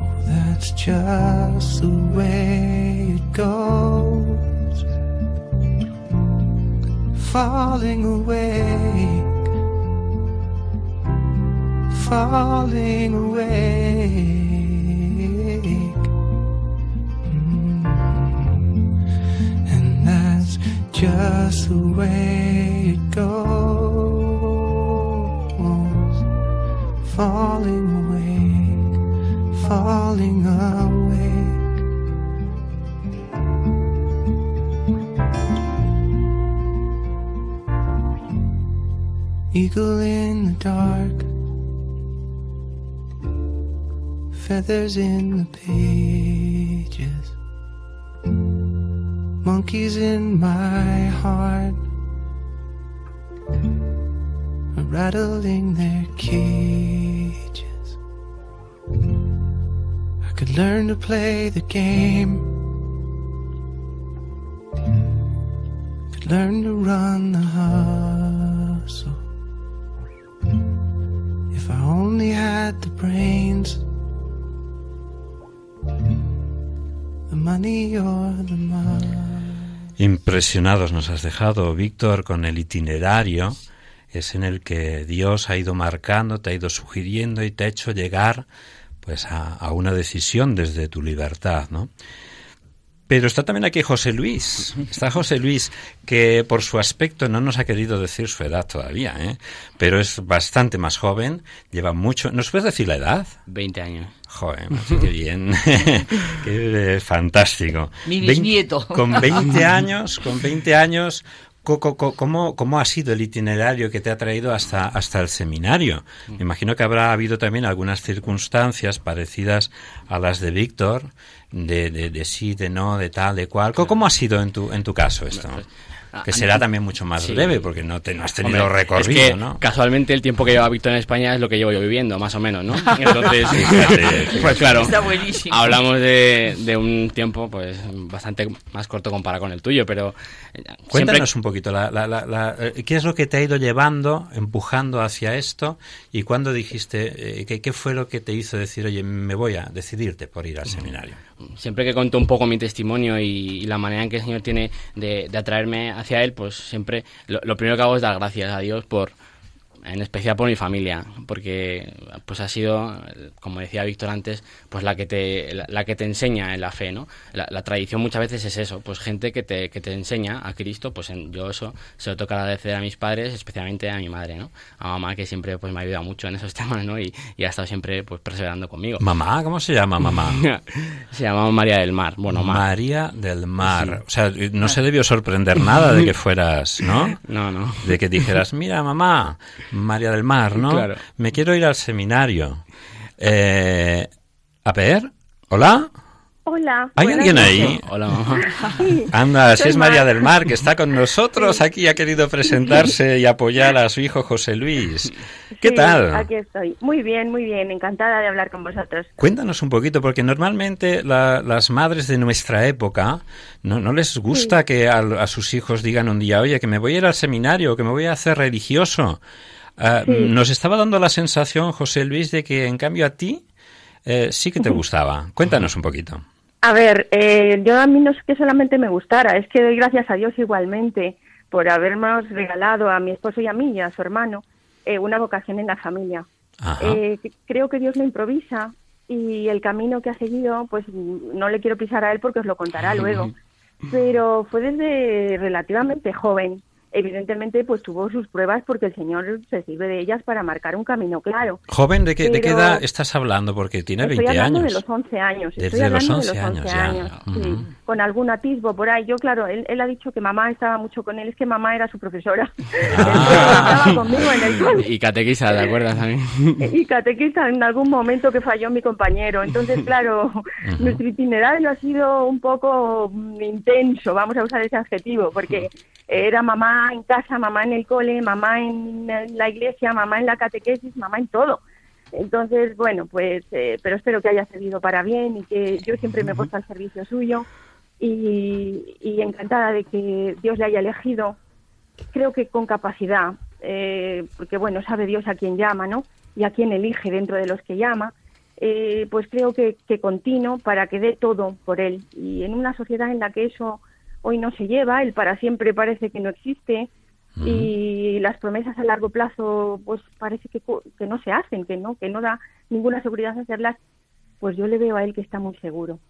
Oh, that's just the way it goes. Falling awake, falling awake. Just the way it goes. Falling awake, falling awake. Eagle in the dark, feathers in the pages monkeys in my heart are rattling their cages. I could learn to play the game, could learn to run the hustle. If I only had the brains. The money or the money. Impresionados nos has dejado, Víctor, con el itinerario. Es en el que Dios ha ido marcando, te ha ido sugiriendo y te ha hecho llegar pues a, a una decisión desde tu libertad, ¿no? Pero está también aquí José Luis. Está José Luis, que por su aspecto no nos ha querido decir su edad todavía, ¿eh? pero es bastante más joven, lleva mucho. ¿Nos puedes decir la edad? 20 años. Joder, macho, qué bien. qué eh, fantástico. Mi bisnieto. con 20 años, con 20 años, ¿Cómo, ¿Cómo, ha sido el itinerario que te ha traído hasta, hasta el seminario? Me imagino que habrá habido también algunas circunstancias parecidas a las de Víctor, de, de, de sí, de no, de tal, de cual. ¿Cómo ha sido en tu, en tu caso esto? que será también mucho más Sí. breve porque no, te, no has tenido Hombre, recorrido, es que ¿no? Casualmente el tiempo que lleva Víctor en España es lo que llevo yo viviendo, más o menos, ¿no? Entonces, pues claro, Está buenísimo. hablamos de, de un tiempo pues bastante más corto comparado con el tuyo, pero eh, siempre Cuéntanos un poquito, la, la- la- la- eh, ¿qué es lo que te ha ido llevando, empujando hacia esto? ¿Y cuándo dijiste, eh, qué, qué fue lo que te hizo decir, oye, me voy a decidirte por ir al seminario? Siempre que cuento un poco mi testimonio y, y la manera en que el Señor tiene de, de atraerme hacia Él, pues siempre lo, lo primero que hago es dar gracias a Dios por, en especial por mi familia, porque pues ha sido, como decía Víctor antes, pues la que te, la, la que te enseña en la fe, ¿no? La, la tradición muchas veces es eso, pues gente que te, que te enseña a Cristo, pues en- yo eso se lo toca agradecer a mis padres, especialmente a mi madre, ¿no? A mamá que siempre pues me ha ayudado mucho en esos temas, ¿no? Y, y ha estado siempre pues perseverando conmigo. Mamá, ¿cómo se llama mamá? Se llamaba María del Mar, bueno, Mar. María del Mar. O sea, no se debió sorprender nada de que fueras, ¿no? No, no. De que dijeras, mira, mamá, María del Mar, ¿no? Claro. Me quiero ir al seminario. Eh, a ver, Hola. Hola. ¿Hay alguien ahí? Hola, mamá. Sí, Anda, si es María Mar. del Mar, que está con nosotros aquí, ha querido presentarse y apoyar a su hijo José Luis. ¿Qué Sí, tal? Aquí estoy. Muy bien, muy bien. Encantada de hablar con vosotros. Cuéntanos un poquito, porque normalmente la- las madres de nuestra época no, no les gusta que a, a sus hijos digan un día, oye, que me voy a ir al seminario, que me voy a hacer religioso. Ah, Sí. Nos estaba dando la sensación, José Luis, de que en cambio a ti eh, sí que te gustaba. Cuéntanos un poquito. A ver, eh, yo a mí no es que solamente me gustara, es que doy gracias a Dios igualmente por habernos regalado a mi esposo y a mí y a su hermano eh, una vocación en la familia. Eh, creo que Dios lo improvisa y el camino que ha seguido, pues no le quiero pisar a él porque os lo contará luego. Pero fue desde relativamente joven. Evidentemente, pues tuvo sus pruebas porque el Señor se sirve de ellas para marcar un camino claro. Joven, ¿de qué, de qué edad estás hablando? Porque tiene Estoy 20 hablando años. de los 11 años. Desde Estoy los hablando 11 de los 11 años ya. años, sí. Ujú. Con algún atisbo por ahí. Yo, claro, él, él ha dicho que mamá estaba mucho con él. Es que mamá era su profesora. Ah. estaba conmigo en el cole. Y catequista, ¿te acuerdas también? Y catequista en algún momento que falló mi compañero. Entonces, claro, nuestro itinerario ha sido un poco mm, intenso, vamos a usar ese adjetivo, porque era mamá en casa, mamá en el cole, mamá en la iglesia, mamá en la catequesis, mamá en todo. Entonces, bueno, pues, eh, pero espero que haya servido para bien y que yo siempre me he puesto al servicio suyo y, y encantada de que Dios le haya elegido creo que con capacidad, eh, porque bueno, sabe Dios a quién llama, ¿no? Y a quién elige dentro de los que llama, eh, pues creo que, que continuo para que dé todo por él. Y en una sociedad en la que eso hoy no se lleva, el para siempre parece que no existe y las promesas a largo plazo pues parece que, que no se hacen, que no, que no da ninguna seguridad hacerlas, pues yo le veo a él que está muy seguro.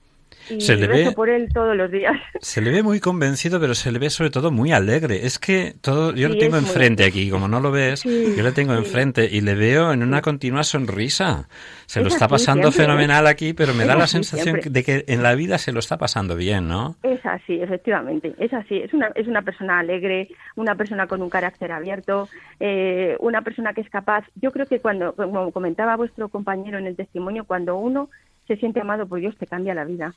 Y Se le rezo ve- por él todos los días. Se le ve muy convencido, pero se le ve sobre todo muy alegre. Es que todo, yo Sí, lo tengo muy enfrente aquí, como no lo ves, Sí, yo le tengo sí. enfrente y le veo en una continua sonrisa. Se lo Es está pasando siempre, fenomenal aquí, pero me Es da la sensación siempre. de que en la vida se lo está pasando bien, ¿no? Es así, efectivamente, es así. Es una, es una persona alegre, una persona con un carácter abierto, eh, una persona que es capaz. Yo creo que cuando, como comentaba vuestro compañero en el testimonio, cuando uno se siente amado por Dios, te cambia la vida.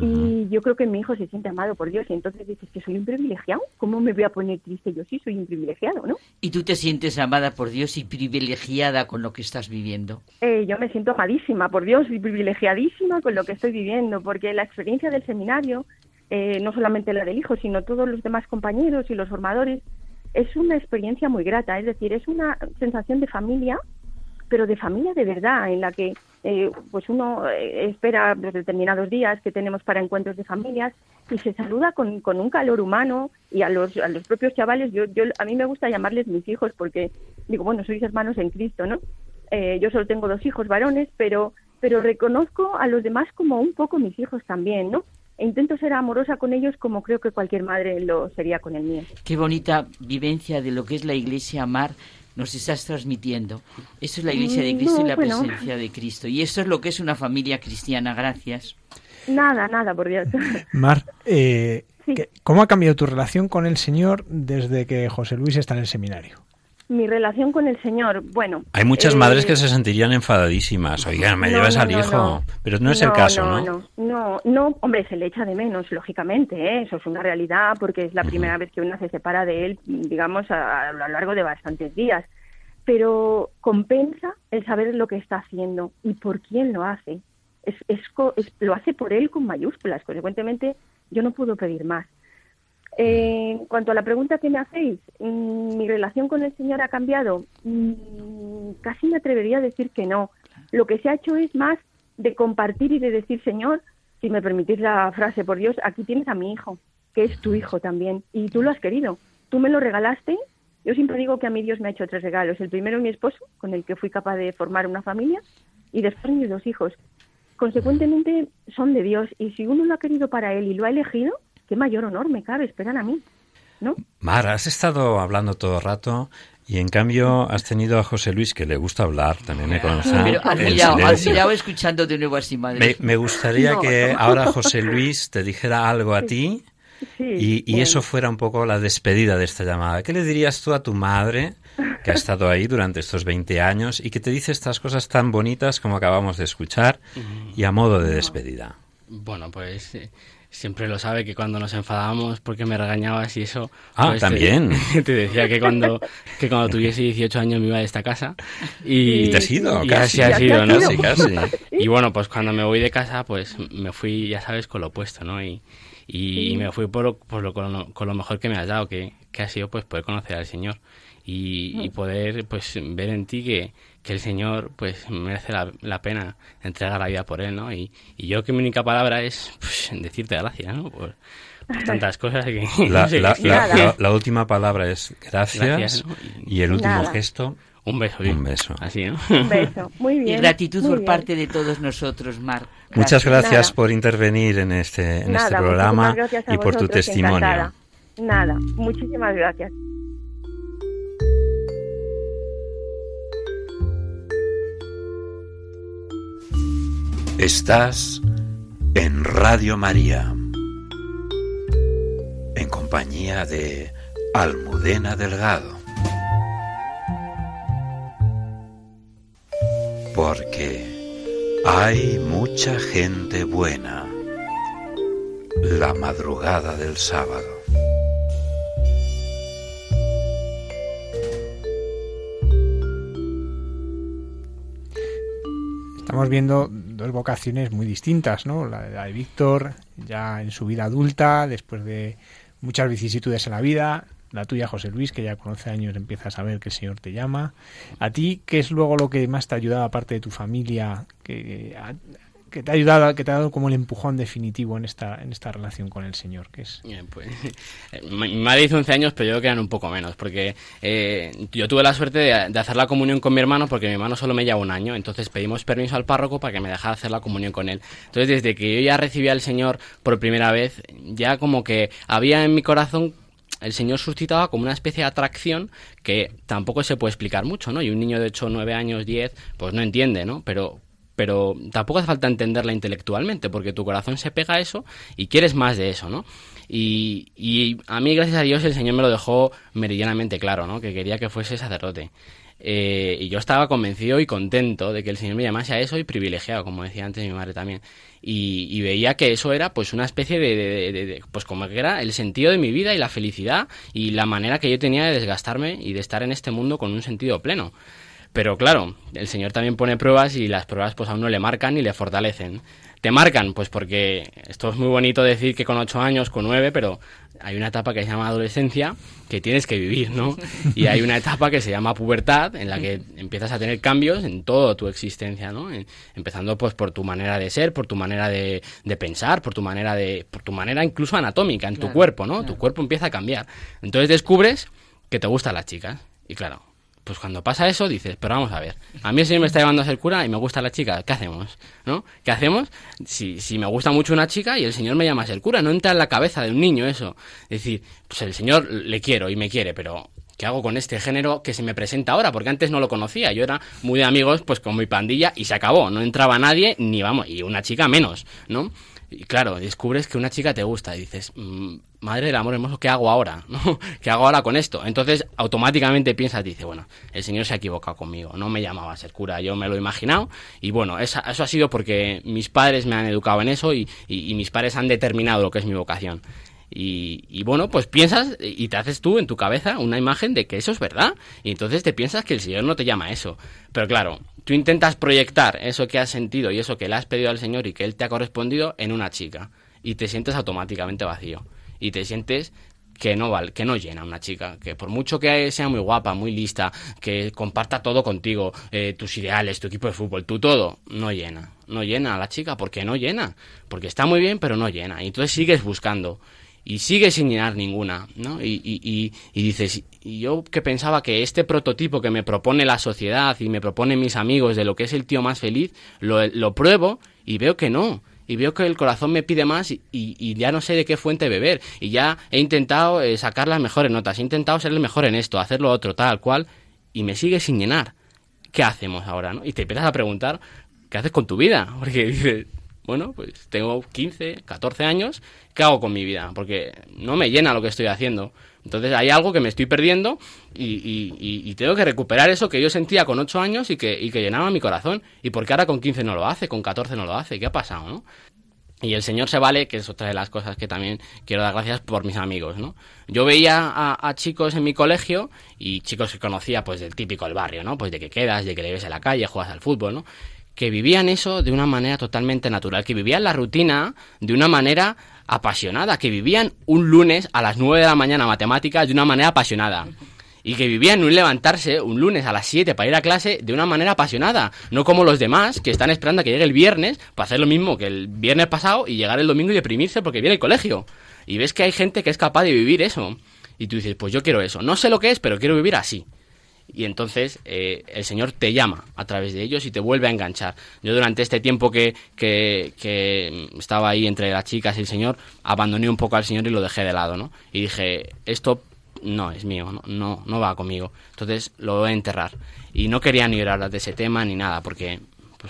Y yo creo que mi hijo se siente amado por Dios y entonces dices que soy un privilegiado. ¿Cómo me voy a poner triste? Yo sí soy un privilegiado, ¿no? Y tú te sientes amada por Dios y privilegiada con lo que estás viviendo. Eh, yo me siento amadísima por Dios y privilegiadísima con lo que estoy viviendo, porque la experiencia del seminario, eh, no solamente la del hijo, sino todos los demás compañeros y los formadores, es una experiencia muy grata. Es decir, es una sensación de familia, pero de familia de verdad, en la que eh, pues uno eh, espera los determinados días que tenemos para encuentros de familias y se saluda con, con un calor humano y a los, a los propios chavales, yo, yo a mí me gusta llamarles mis hijos porque digo, bueno, sois hermanos en Cristo, ¿no? Eh, yo solo tengo dos hijos varones, pero, pero reconozco a los demás como un poco mis hijos también, ¿no? E intento ser amorosa con ellos como creo que cualquier madre lo sería con el mío. Qué bonita vivencia de lo que es la iglesia amar nos estás transmitiendo. Eso es la iglesia de Mm, Cristo y la bueno. presencia de Cristo. Y eso es lo que es una familia cristiana. Gracias. Nada, nada, por Dios. Mar, eh, Sí. ¿qué- ¿cómo ha cambiado tu relación con el Señor desde que José Luis está en el seminario? Mi relación con el Señor, bueno. Hay muchas eh, madres que se sentirían enfadadísimas. Oigan, me no, llevas no, al hijo. no. Pero no es el caso, ¿no? No, no, no, hombre, se le echa de menos, lógicamente, ¿eh? eso es una realidad, porque es la primera vez que una se separa de él, digamos, a, a lo largo de bastantes días. Pero compensa el saber lo que está haciendo y por quién lo hace. Es, es es- lo hace por él con mayúsculas, consecuentemente yo no puedo pedir más. Eh, en cuanto a la pregunta que me hacéis, mm, ¿mi relación con el Señor ha cambiado? Mm, casi me atrevería a decir que no. Lo que se ha hecho es más de compartir y de decir, Señor, si me permitís la frase, por Dios, aquí tienes a mi hijo, que es tu hijo también, y tú lo has querido. Tú me lo regalaste. Yo siempre digo que a mí Dios me ha hecho tres regalos. El primero, mi esposo, con el que fui capaz de formar una familia, y después mis dos hijos. Consecuentemente, son de Dios, y si uno lo ha querido para él y lo ha elegido, qué mayor honor me cabe esperar a mí, ¿no? Mar, has estado hablando todo el rato y en cambio has tenido a José Luis que le gusta hablar, también me consta. Pero silencio. admirado escuchando de nuevo así, madre. Me, me gustaría No, que no. ahora José Luis te dijera algo a ti Sí, y, y bueno. eso fuera un poco la despedida de esta llamada. ¿Qué le dirías tú a tu madre que que ha estado ahí durante estos 20 años y que te dice estas cosas tan bonitas como acabamos de escuchar y a modo de despedida. Bueno, pues eh, siempre lo sabe que cuando nos enfadábamos porque me regañabas y eso. Ah, pues te- también. Te, decía que cuando, que cuando tuviese 18 años me iba de esta casa. Y, Y te has ido, y casi. así ha te sido, ¿no? ido. Casi, casi. Y bueno, pues cuando me voy de casa, pues me fui, ya sabes, con lo opuesto, ¿no? Y, y me fui por, lo- por lo, con, lo, con lo mejor que me has dado, que, que ha sido pues poder conocer al Señor y, y poder pues ver en ti que, que el Señor pues merece la, la pena entregar la vida por Él, ¿no? Y, y yo que mi única palabra es pues, decirte gracias, ¿no? Por, por tantas cosas que... La, no sé, la- es que- la- la- la última palabra es gracias, Gracias, ¿no? y el último Nada. gesto, un beso. Un beso. Así, ¿no? Un beso. Muy Y bien. gratitud muy por bien. parte de todos nosotros, Mar. Muchas gracias Nada. por intervenir en este, en Nada, este programa y por tu testimonio. encantada. Nada, muchísimas gracias. Estás en Radio María, en compañía de Almudena Delgado. Porque hay mucha gente buena la madrugada del sábado. Estamos viendo dos vocaciones muy distintas, ¿no? La, de- la de Víctor, ya en su vida adulta, después de muchas vicisitudes en la vida. La tuya, José Luis, que ya con 11 años empiezas a saber que el Señor te llama. A ti, ¿qué es luego lo que más te ha ayudado, aparte de tu familia, que, ha- que te ha ayudado, que te ha dado como el empujón definitivo en esta, en esta relación con el Señor? Que es Eh, Pues, mi madre hizo 11 años, pero yo creo que eran un poco menos, porque eh, yo tuve la suerte de, de hacer la comunión con mi hermano, porque mi hermano solo me lleva un año, entonces pedimos permiso al párroco para que me dejara hacer la comunión con él. Entonces, desde que yo ya recibí al Señor por primera vez, ya como que había en mi corazón el Señor suscitaba como una especie de atracción que tampoco se puede explicar mucho, ¿no? Y un niño de 8, 9 años, 10, pues no entiende, ¿no? Pero, pero tampoco hace falta entenderla intelectualmente, porque tu corazón se pega a eso y quieres más de eso, ¿no? Y, y a mí, gracias a Dios, el Señor me lo dejó meridianamente claro, ¿no? Que quería que fuese sacerdote. Eh, y yo estaba convencido y contento de que el Señor me llamase a eso y privilegiado, como decía antes mi madre también. Y, y veía que eso era pues una especie de, de- de- pues como que era el sentido de mi vida y la felicidad y la manera que yo tenía de desgastarme y de estar en este mundo con un sentido pleno. Pero claro, el Señor también pone pruebas y las pruebas pues a uno le marcan y le fortalecen. ¿Te marcan? Pues porque esto es muy bonito decir que con ocho años, con nueve, pero hay una etapa que se llama adolescencia que tienes que vivir, ¿no? Y hay una etapa que se llama pubertad en la que empiezas a tener cambios en toda tu existencia, ¿no? Empezando pues por tu manera de ser, por tu manera de, de pensar, por tu manera de, por tu manera incluso anatómica en tu cuerpo, ¿no? Tu cuerpo empieza a cambiar. Entonces descubres que te gustan las chicas. Y claro, pues cuando pasa eso dices, pero vamos a ver, a mí el señor me está llevando a ser cura y me gusta la chica, ¿qué hacemos? ¿No? ¿Qué hacemos si, si me gusta mucho una chica y el señor me llama a ser cura? No entra en la cabeza de un niño eso. Es decir, pues el señor le quiero y me quiere, pero ¿qué hago con este género que se me presenta ahora? Porque antes no lo conocía, yo era muy de amigos pues con mi pandilla y se acabó, no entraba nadie ni vamos, y una chica menos, ¿no? Y claro, descubres que una chica te gusta y dices, "Mm, madre del amor hermoso, ¿qué hago ahora? ¿No? ¿Qué hago ahora con esto? Entonces automáticamente piensas, dice, bueno, el Señor se ha equivocado conmigo, no me llamaba a ser cura, yo me lo he imaginado y bueno, eso ha sido porque mis padres me han educado en eso y, y- y mis padres han determinado lo que es mi vocación. Y, y bueno, pues piensas y te haces tú en tu cabeza una imagen de que eso es verdad. Y entonces te piensas que el Señor no te llama a eso. Pero claro, tú intentas proyectar eso que has sentido y eso que le has pedido al Señor y que Él te ha correspondido en una chica. Y te sientes automáticamente vacío. Y te sientes que no val, que no llena una chica, que por mucho que sea muy guapa, muy lista, que comparta todo contigo, eh, tus ideales, tu equipo de fútbol, tu todo, no llena, no llena a la chica, porque no llena, porque está muy bien, pero no llena, y entonces sigues buscando y sigues sin llenar ninguna, ¿no? Y, y, y, y dices, yo que pensaba que este prototipo que me propone la sociedad y me propone mis amigos de lo que es el tío más feliz, lo, lo pruebo y veo que no, y veo que el corazón me pide más y, y- y ya no sé de qué fuente beber. Y ya he intentado eh, sacar las mejores notas, he intentado ser el mejor en esto, hacer lo otro, tal cual, y me sigue sin llenar. ¿Qué hacemos ahora? ¿no? Y te empiezas a preguntar, ¿qué haces con tu vida? Porque dices, bueno, pues tengo 15, 14 años, ¿qué hago con mi vida? Porque no me llena lo que estoy haciendo. Entonces hay algo que me estoy perdiendo y, y- y- tengo que recuperar eso que yo sentía con 8 años y que, y que llenaba mi corazón. ¿Y por qué ahora con 15 no lo hace, con 14 no lo hace? ¿Qué ha pasado, no? Y el señor se vale, que es otra de las cosas que también quiero dar gracias por mis amigos, ¿no? Yo veía a, chicos en mi colegio y chicos que conocía, pues del típico del barrio, ¿no? Pues de que quedas, de que le ves en la calle, juegas al fútbol, ¿no? Que vivían eso de una manera totalmente natural, que vivían la rutina de una manera apasionada, que vivían un lunes a las 9 de la mañana matemáticas de una manera apasionada. Y que vivían un levantarse un lunes a las 7 para ir a clase de una manera apasionada. No como los demás que están esperando a que llegue el viernes para hacer lo mismo que el viernes pasado y llegar el domingo y deprimirse porque viene el colegio. Y ves que hay gente que es capaz de vivir eso. Y tú dices, pues yo quiero eso. No sé lo que es, pero quiero vivir así. Y entonces eh, el Señor te llama a través de ellos y te vuelve a enganchar. Yo durante este tiempo que, que, estaba ahí entre las chicas y el Señor, abandoné un poco al Señor y lo dejé de lado, ¿no? Y dije, esto no es mío, no, no, no va conmigo. Entonces lo voy a enterrar. Y no quería ni hablar de ese tema ni nada, porque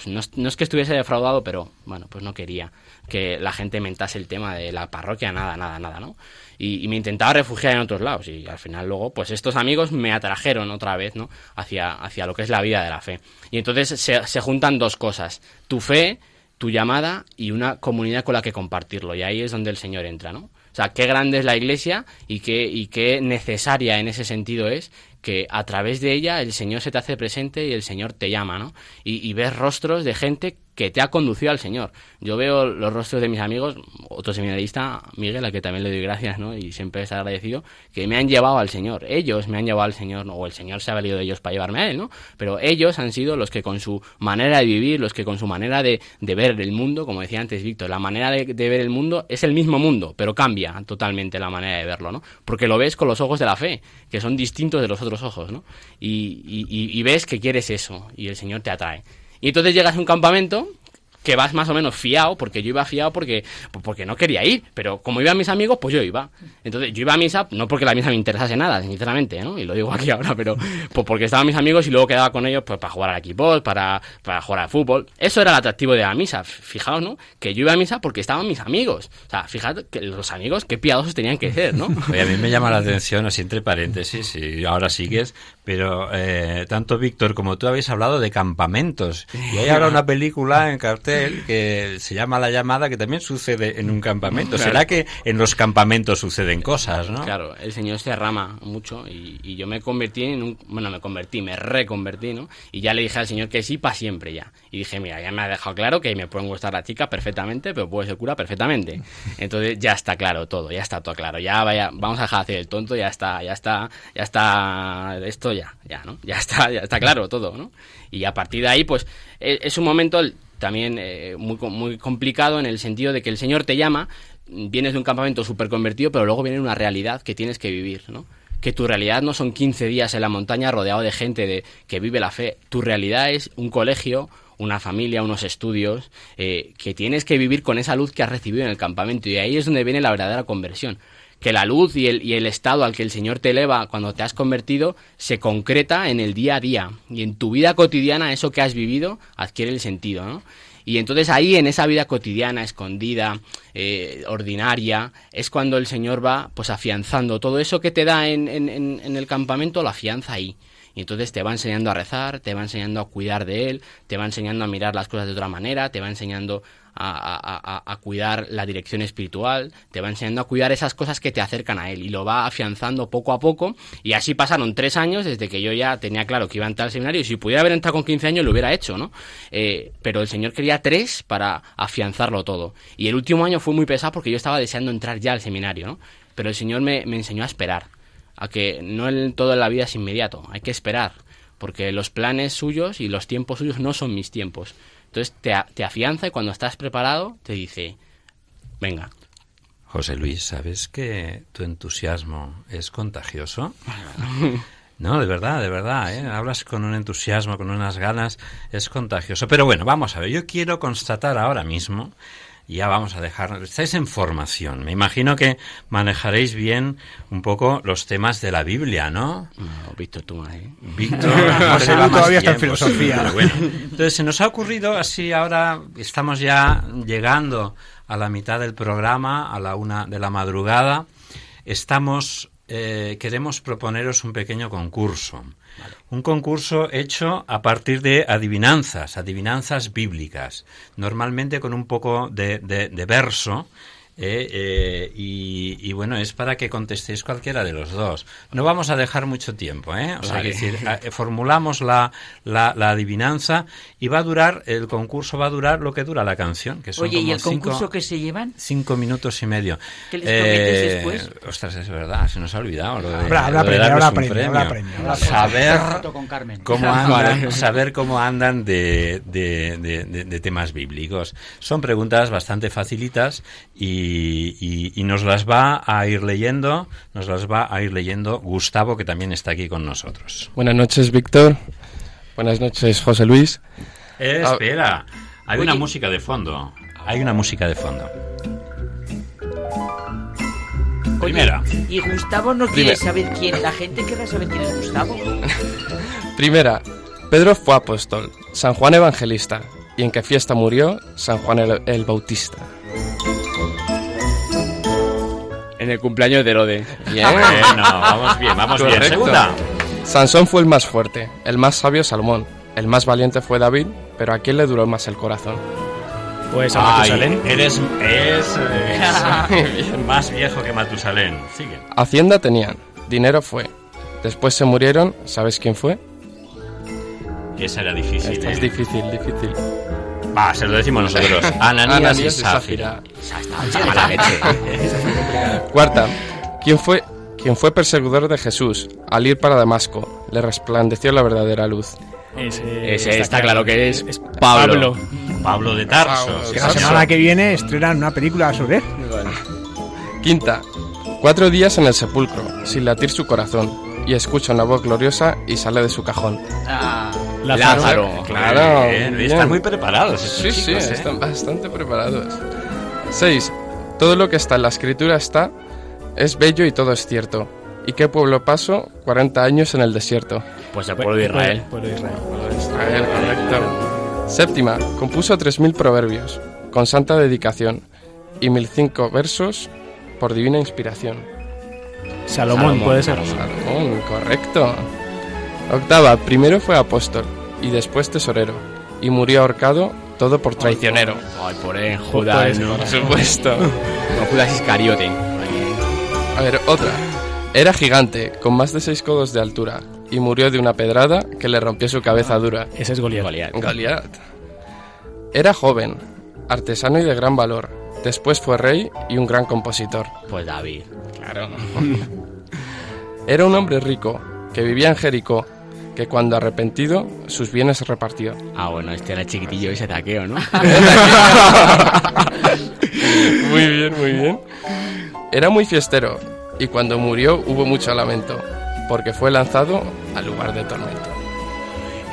pues no, es- que estuviese defraudado, pero bueno, pues no quería que la gente mentase el tema de la parroquia, nada, nada, nada, ¿no? Y, y me intentaba refugiar en otros lados y al final luego, pues estos amigos me atrajeron otra vez, ¿no? Hacia, hacia lo que es la vida de la fe. Y entonces se, se juntan dos cosas, tu fe, tu llamada y una comunidad con la que compartirlo. Y ahí es donde el Señor entra, ¿no? O sea, qué grande es la iglesia y qué, y qué necesaria en ese sentido es que a través de ella el Señor se te hace presente y el Señor te llama, ¿no? Y, y ves rostros de gente que te ha conducido al Señor. Yo veo los rostros de mis amigos, otro seminarista, Miguel, al que también le doy gracias, ¿no? Y siempre es agradecido, que me han llevado al Señor. Ellos me han llevado al Señor, o el Señor se ha valido de ellos para llevarme a Él, ¿no? Pero ellos han sido los que con su manera de vivir, los que con su manera de, de ver el mundo, como decía antes Víctor, la manera de, ver el mundo es el mismo mundo, pero cambia totalmente la manera de verlo, ¿no? Porque lo ves con los ojos de la fe, que son distintos de los otros ojos, ¿no? Y- y- y ves que quieres eso, y el Señor te atrae. Y entonces llegas a un campamento que vas más o menos fiado, porque yo iba fiado porque, porque no quería ir, pero como iban mis amigos, pues yo iba. Entonces yo iba a misa, no porque la misa me interesase nada, sinceramente, ¿no? Y lo digo aquí ahora, pero pues porque estaban mis amigos y luego quedaba con ellos pues para jugar al equipo, para, para jugar al fútbol. Eso era el atractivo de la misa. Fijaos, ¿no? Que yo iba a misa porque estaban mis amigos. O sea, fíjate que los amigos qué piadosos tenían que ser, ¿no? Oye, a mí me llama la atención, así entre paréntesis, y ahora sigues, pero eh, tanto Víctor como tú habéis hablado de campamentos. Y hay ahora una película en cartel que se llama La llamada, que también sucede en un campamento. Claro. ¿Será que en los campamentos suceden cosas, no? Claro, el Señor se derrama mucho y, y yo me convertí en un... Bueno, me convertí, me reconvertí, ¿no? Y ya le dije al Señor que sí para siempre ya. Y dije, mira, ya me ha dejado claro que me pueden gustar la chica perfectamente, pero puede ser cura perfectamente. Entonces ya está claro todo, ya está todo claro. Ya vaya, vamos a dejar de hacer el tonto, ya está, ya está, ya está, esto ya, ya, ¿no? Ya está, ya está claro todo, ¿no? Y a partir de ahí, pues, e- es un momento también eh, muy, muy complicado en el sentido de que el Señor te llama, vienes de un campamento súper convertido, pero luego viene una realidad que tienes que vivir, ¿no? Que tu realidad no son 15 días en la montaña rodeado de gente de, que vive la fe. Tu realidad es un colegio, una familia, unos estudios, eh, que tienes que vivir con esa luz que has recibido en el campamento. Y ahí es donde viene la verdadera conversión. Que la luz y el, y el estado al que el Señor te eleva cuando te has convertido se concreta en el día a día. Y en tu vida cotidiana eso que has vivido adquiere el sentido, ¿no? Y entonces ahí, en esa vida cotidiana, escondida, eh, ordinaria, es cuando el Señor va pues afianzando todo eso que te da en, en- el campamento, lo afianza ahí. Y entonces te va enseñando a rezar, te va enseñando a cuidar de Él, te va enseñando a mirar las cosas de otra manera, te va enseñando a, cuidar la dirección espiritual, te va enseñando a cuidar esas cosas que te acercan a Él y lo va afianzando poco a poco. Y así pasaron tres años desde que yo ya tenía claro que iba a entrar al seminario y si pudiera haber entrado con 15 años lo hubiera hecho, ¿no? Eh, pero el Señor quería tres para afianzarlo todo. Y el último año fue muy pesado porque yo estaba deseando entrar ya al seminario, ¿no? Pero el Señor me, me enseñó a esperar, a que no el, todo en la vida es inmediato, hay que esperar, porque los planes suyos y los tiempos suyos no son mis tiempos. Entonces te, te afianza y cuando estás preparado te dice, venga. José Luis, ¿sabes que tu entusiasmo es contagioso? No, de verdad, de verdad, ¿eh? hablas con un entusiasmo, con unas ganas, es contagioso. Pero bueno, vamos a ver, yo quiero constatar ahora mismo ya vamos a dejar. Estáis en formación. Me imagino que manejaréis bien un poco los temas de la Biblia, ¿no? No, Víctor, tú más, ¿eh? Víctor, No todavía está en filosofía. pero bueno. Entonces, se nos ha ocurrido así ahora, estamos ya llegando a la mitad del programa, a la una de la madrugada. Estamos, eh, queremos proponeros un pequeño concurso. Un concurso hecho a partir de adivinanzas, adivinanzas bíblicas, normalmente con un poco de, de- de verso. Eh, eh, y, y bueno, es para que contestéis cualquiera de los dos. No vamos a dejar mucho tiempo, ¿eh? O sea, Vale. que decir, eh, formulamos la, la, la adivinanza y va a durar, el concurso va a durar lo que dura la canción, que son Oye, ¿y como el cinco- concurso que se llevan? Cinco minutos y medio. Eh, ¿Qué les prometes después? Ostras, es verdad, se nos ha olvidado. Lo de, Habrá- habrá lo de habrá premio, habrá premio, habrá premio. Saber cómo andan, saber cómo andan de, de- de- de- de temas bíblicos. Son preguntas bastante facilitas y, y- y nos las va a ir leyendo, nos las va a ir leyendo Gustavo, que también está aquí con nosotros. Buenas noches, Víctor. Buenas noches, José Luis. Eh, Ah, espera, hay Oye. una música de fondo. Hay una música de fondo. Oye, Primera. Y Gustavo no quiere Primera. saber quién. La gente querrá saber quién es Gustavo. Primera, Pedro fue apóstol, San Juan evangelista. ¿Y en qué fiesta murió San Juan el, el Bautista? En el cumpleaños de Herode. Bien. Bueno, vamos bien, vamos bien. Correcto. Segunda. Sansón fue el más fuerte, el más sabio Salomón, el más valiente fue David, pero ¿a quién le duró más el corazón? Pues a Ay, Matusalén. eres, es, es más viejo que Matusalén. Sigue. Hacienda tenían, dinero fue. Después se murieron, ¿sabes quién fue? Esa era difícil. Esta es ¿eh? difícil, difícil. Va, se lo decimos nosotros. Ananías, Ananías y Safira. Cuarta, ¿quién fue, ¿quién fue perseguidor de Jesús? Al ir para Damasco, le resplandeció la verdadera luz. Ese, Ese está claro que es Pablo. Pablo. Pablo de Tarso. Que la semana que viene estrenan una película sobre él. Quinta, cuatro días en el sepulcro, sin latir su corazón, y escucha una voz gloriosa y sale de su cajón. Ah, Lázaro. Claro, Bien, bien. Están muy preparados. estos Sí, sí, chicos, ¿eh? están bastante preparados. 6. Todo lo que está en la escritura está, es bello y todo es cierto. ¿Y qué pueblo pasó 40 años en el desierto? Pues el pueblo de Israel. Pueblo de Israel. Israel, correcto. Séptima, compuso 3.000 proverbios, con santa dedicación, y 1.005 versos por divina inspiración. Salomón, Salomón, puede ser. Salomón, correcto. Octava, primero fue apóstol, y después tesorero, y murió ahorcado, todo por traicionero. Ay, por él, Judas, ¿no? Por supuesto. No, Judas Iscariote. A ver, otra. Era gigante, con más de seis codos de altura, y murió de una pedrada que le rompió su cabeza dura. Ese es Goliat. Goliat. Goliat. Era joven, artesano y de gran valor. Después fue rey y un gran compositor. Pues David. Claro. Era un hombre rico, que vivía en Jericó, que cuando arrepentido sus bienes repartió. Ah, bueno, este era chiquitillo ese taqueo, ¿no? muy bien, muy bien. Era muy fiestero, y cuando murió hubo mucho lamento, porque fue lanzado al lugar de tormento.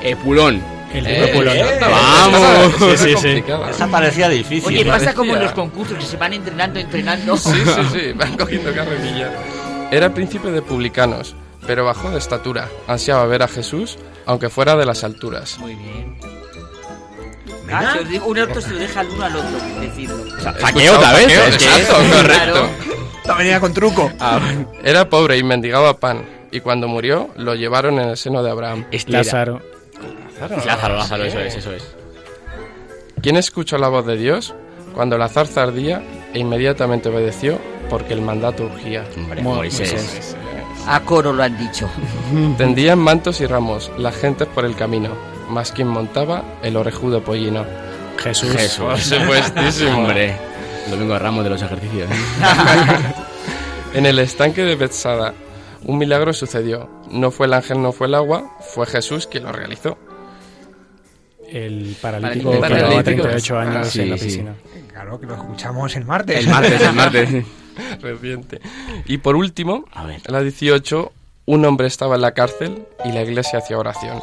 Epulón. El Eh, de eh, Vamos. Sí, sí, sí. Esa parecía difícil. Oye, pasa como en los concursos que se van entrenando, entrenando. Sí, sí, sí, van cogiendo carrerilla. Era príncipe de publicanos, pero bajó de estatura. Ansiaba ver a Jesús, aunque fuera de las alturas. Muy bien. Ah, os digo, un otro se lo deja al uno al otro, decirlo. Taqueo otra vez. Es exacto, correcto. Claro. La venía con truco. Era pobre y mendigaba pan, y cuando murió lo llevaron en el seno de Abraham. Este era- Lázaro. Lázaro, Lázaro, eso es, eso es. ¿Quién escuchó la voz de Dios? Cuando la zarza ardía e inmediatamente obedeció porque el mandato urgía. Hombre, Mo- Moisés. Moisés. A coro lo han dicho. Tendían mantos y ramos las gentes por el camino, más quien montaba el orejudo pollino. Jesús. Jesús. Por supuestísimo. Hombre. Domingo de Ramos de los ejercicios. En el estanque de Bethsada, un milagro sucedió. No fue el ángel, no fue el agua, fue Jesús quien lo realizó. El paralítico, Paralítico. que llevaba Paralítico. 38 años Ah, sí, en la sí. piscina. Claro que lo escuchamos el martes. El martes, el martes. Reciente. Y por último, A ver. en la 18, un hombre estaba en la cárcel y la iglesia hacía oración.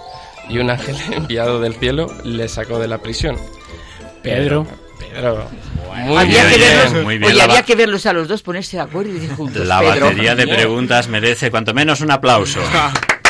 Y un ángel enviado del cielo le sacó de la prisión. Pedro. Pedro. Muy había, que bien, verlos, muy bien, oye, la había que verlos a los dos ponerse de acuerdo y decir juntos. La Pedro. batería de preguntas merece cuanto menos un aplauso.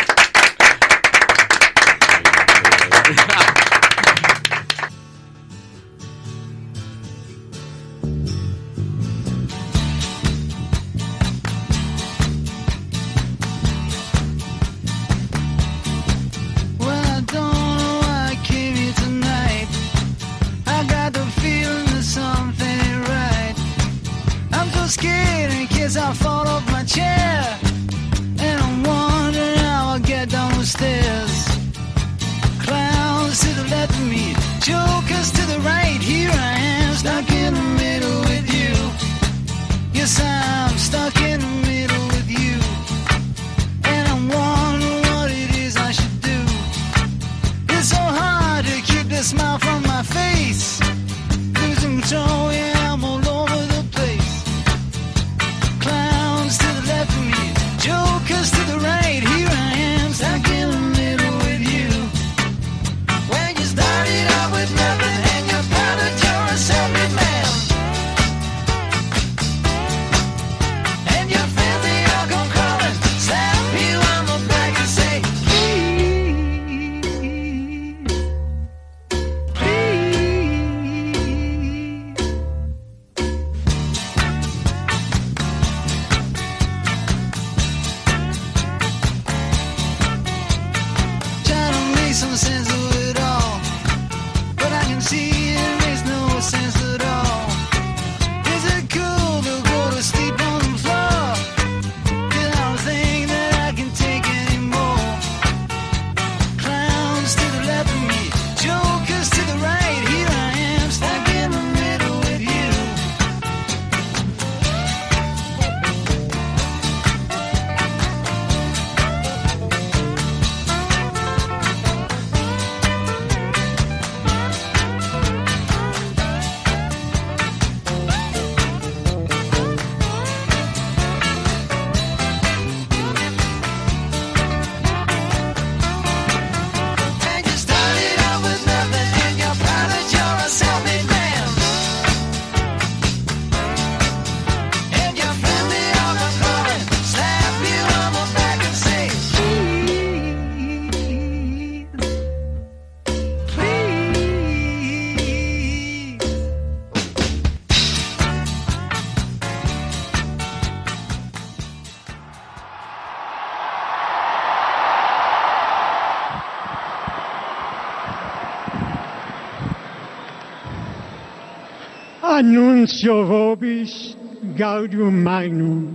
Crucentio vobis gaudium magnum.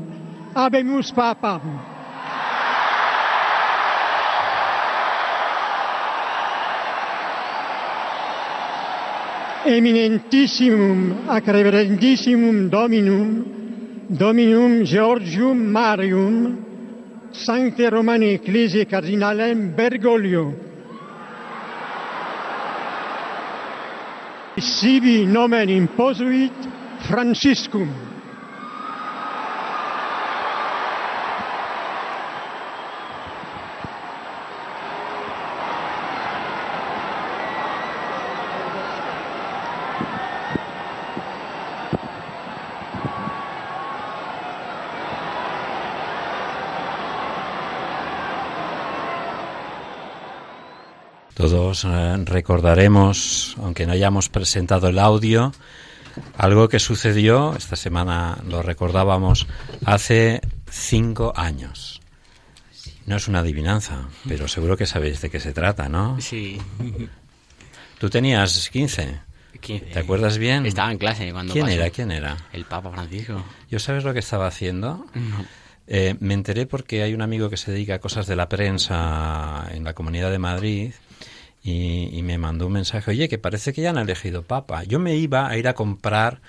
Abemus papam. Eminentissimum ac reverendissimum Dominum, Dominum Georgium Marium, Sancte Romani Ecclesiae Cardinalem Bergoglio. Sibi nomen imposuit, Franciscum. Todos eh, recordaremos, aunque no hayamos presentado el audio, algo que sucedió, esta semana lo recordábamos, hace cinco años. No es una adivinanza, pero seguro que sabéis de qué se trata, ¿no? Sí. Tú tenías 15. 15. ¿Te acuerdas bien? Estaba en clase cuando ¿Quién pasó. era? ¿Quién era? El Papa Francisco. ¿Yo sabes lo que estaba haciendo? No. Eh, me enteré porque hay un amigo que se dedica a cosas de la prensa en la Comunidad de Madrid y, y me mandó un mensaje, oye, que parece que ya han elegido papa. Yo me iba a ir a comprar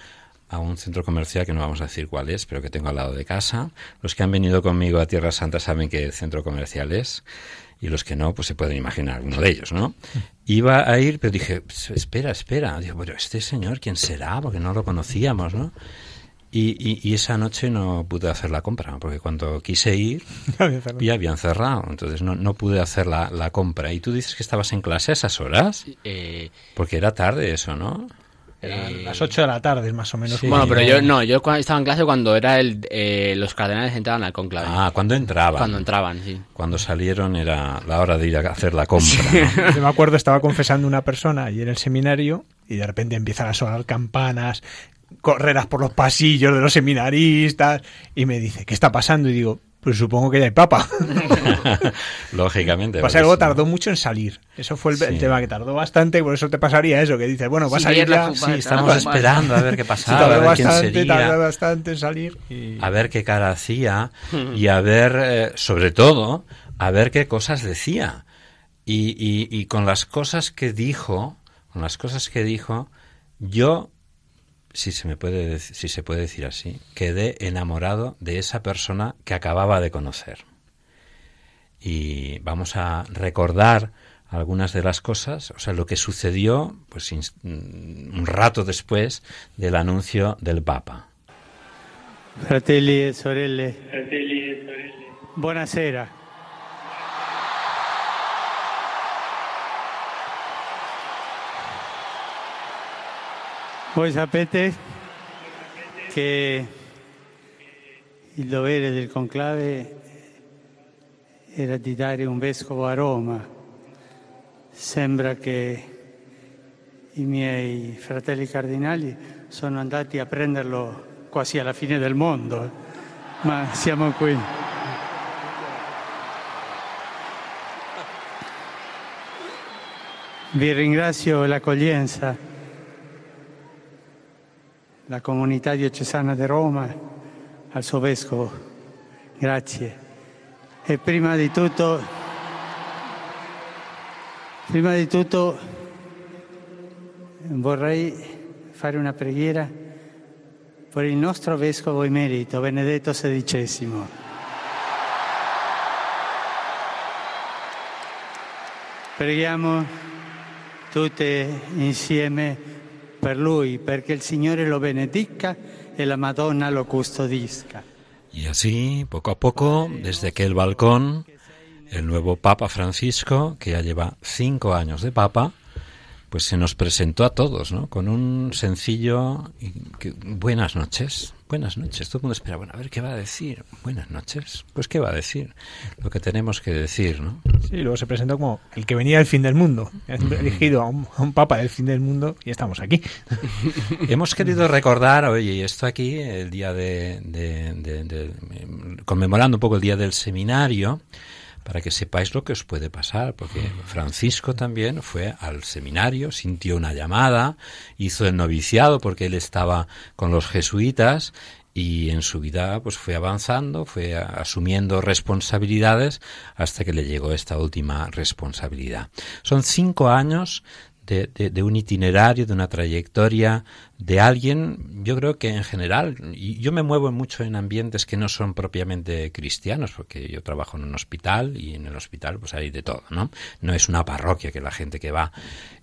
a un centro comercial que no vamos a decir cuál es, pero que tengo al lado de casa. Los que han venido conmigo a Tierra Santa saben qué centro comercial es y los que no, pues se pueden imaginar uno de ellos, ¿no? Iba a ir, pero dije, espera, espera. Digo, pero este señor, ¿quién será? Porque no lo conocíamos, ¿no? Y, y, y esa noche no pude hacer la compra, porque cuando quise ir ya habían cerrado, entonces no, no pude hacer la, la compra. ¿Y tú dices que estabas en clase a esas horas? Eh, Porque era tarde eso, ¿no? Eran Eh, las 8 de la tarde, más o menos. Bueno, pero yo no, yo estaba en clase cuando era el, eh, los cardenales entraban al conclave. Ah, cuando entraban. Cuando entraban, sí. Cuando salieron era la hora de ir a hacer la compra. ¿no? Yo me acuerdo, estaba confesando una persona allí en el seminario y de repente empiezan a sonar campanas, correras por los pasillos de los seminaristas y me dice, ¿qué está pasando? Y digo, pues supongo que ya hay papa. Lógicamente. Pasa luego sí. tardó mucho en salir. Eso fue el, tema que tardó bastante, por eso te pasaría eso, que dices, bueno, va a salir ya. Sí, estamos esperando a ver qué pasaba, Tardó a ver quién bastante, sería. tardó bastante en salir. y- a ver qué cara hacía y a ver, eh, sobre todo, a ver qué cosas decía. Y, y- y con las cosas que dijo, con las cosas que dijo, yo, si se me puede, si se puede decir así, quedé enamorado de esa persona que acababa de conocer. Y vamos a recordar algunas de las cosas, o sea, lo que sucedió, pues un rato después del anuncio del Papa. Fratelli e sorelle. Buonasera. Voi sapete che il dovere del conclave era di dare un vescovo a Roma. Sembra che i miei fratelli cardinali sono andati a prenderlo quasi alla fine del mondo, ma siamo qui. Vi ringrazio l'accoglienza, la comunità diocesana di Roma, al suo vescovo. Grazie. E prima di tutto, prima di tutto vorrei fare una preghiera per il nostro vescovo emerito, Benedetto XVI. Preghiamo tutte insieme per lui, perché il Signore lo benedica e la Madonna lo custodisca. Y así, poco a poco, desde aquel balcón, el nuevo Papa Francisco, que ya lleva cinco años de Papa, pues se nos presentó a todos, ¿no? Con un sencillo que- buenas noches, buenas noches. Todo el mundo espera, bueno, a ver qué va a decir. Buenas noches. Pues qué va a decir, lo que tenemos que decir, ¿no? Sí, luego se presentó como el que venía del fin del mundo. Elegido a un, a un papa del fin del mundo y estamos aquí. Hemos querido recordar, oye, y esto aquí, el día de, de- de- de- conmemorando un poco el día del seminario, para que sepáis lo que os puede pasar, porque Francisco también fue al seminario, sintió una llamada, hizo el noviciado porque él estaba con los jesuitas y en su vida pues fue avanzando, fue asumiendo responsabilidades hasta que le llegó esta última responsabilidad. Son cinco años de, un itinerario, de una trayectoria, de alguien, yo creo que en general, y yo me muevo mucho en ambientes que no son propiamente cristianos, porque yo trabajo en un hospital y en el hospital pues hay de todo, ¿no? No es una parroquia que la gente que va.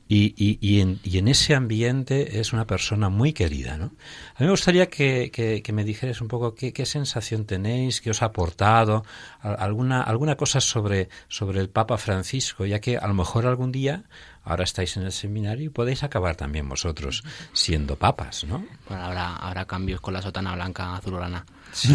Y, y, y, en, y en ese ambiente es una persona muy querida, ¿no? A mí me gustaría que, que, me dijeras un poco qué, qué sensación tenéis, qué os ha aportado, alguna, alguna cosa sobre, sobre el Papa Francisco, ya que a lo mejor algún día, ahora estáis en el seminario y podéis acabar también vosotros siendo papas, ¿no? Bueno, habrá, habrá cambios con la sotana blanca azulgrana.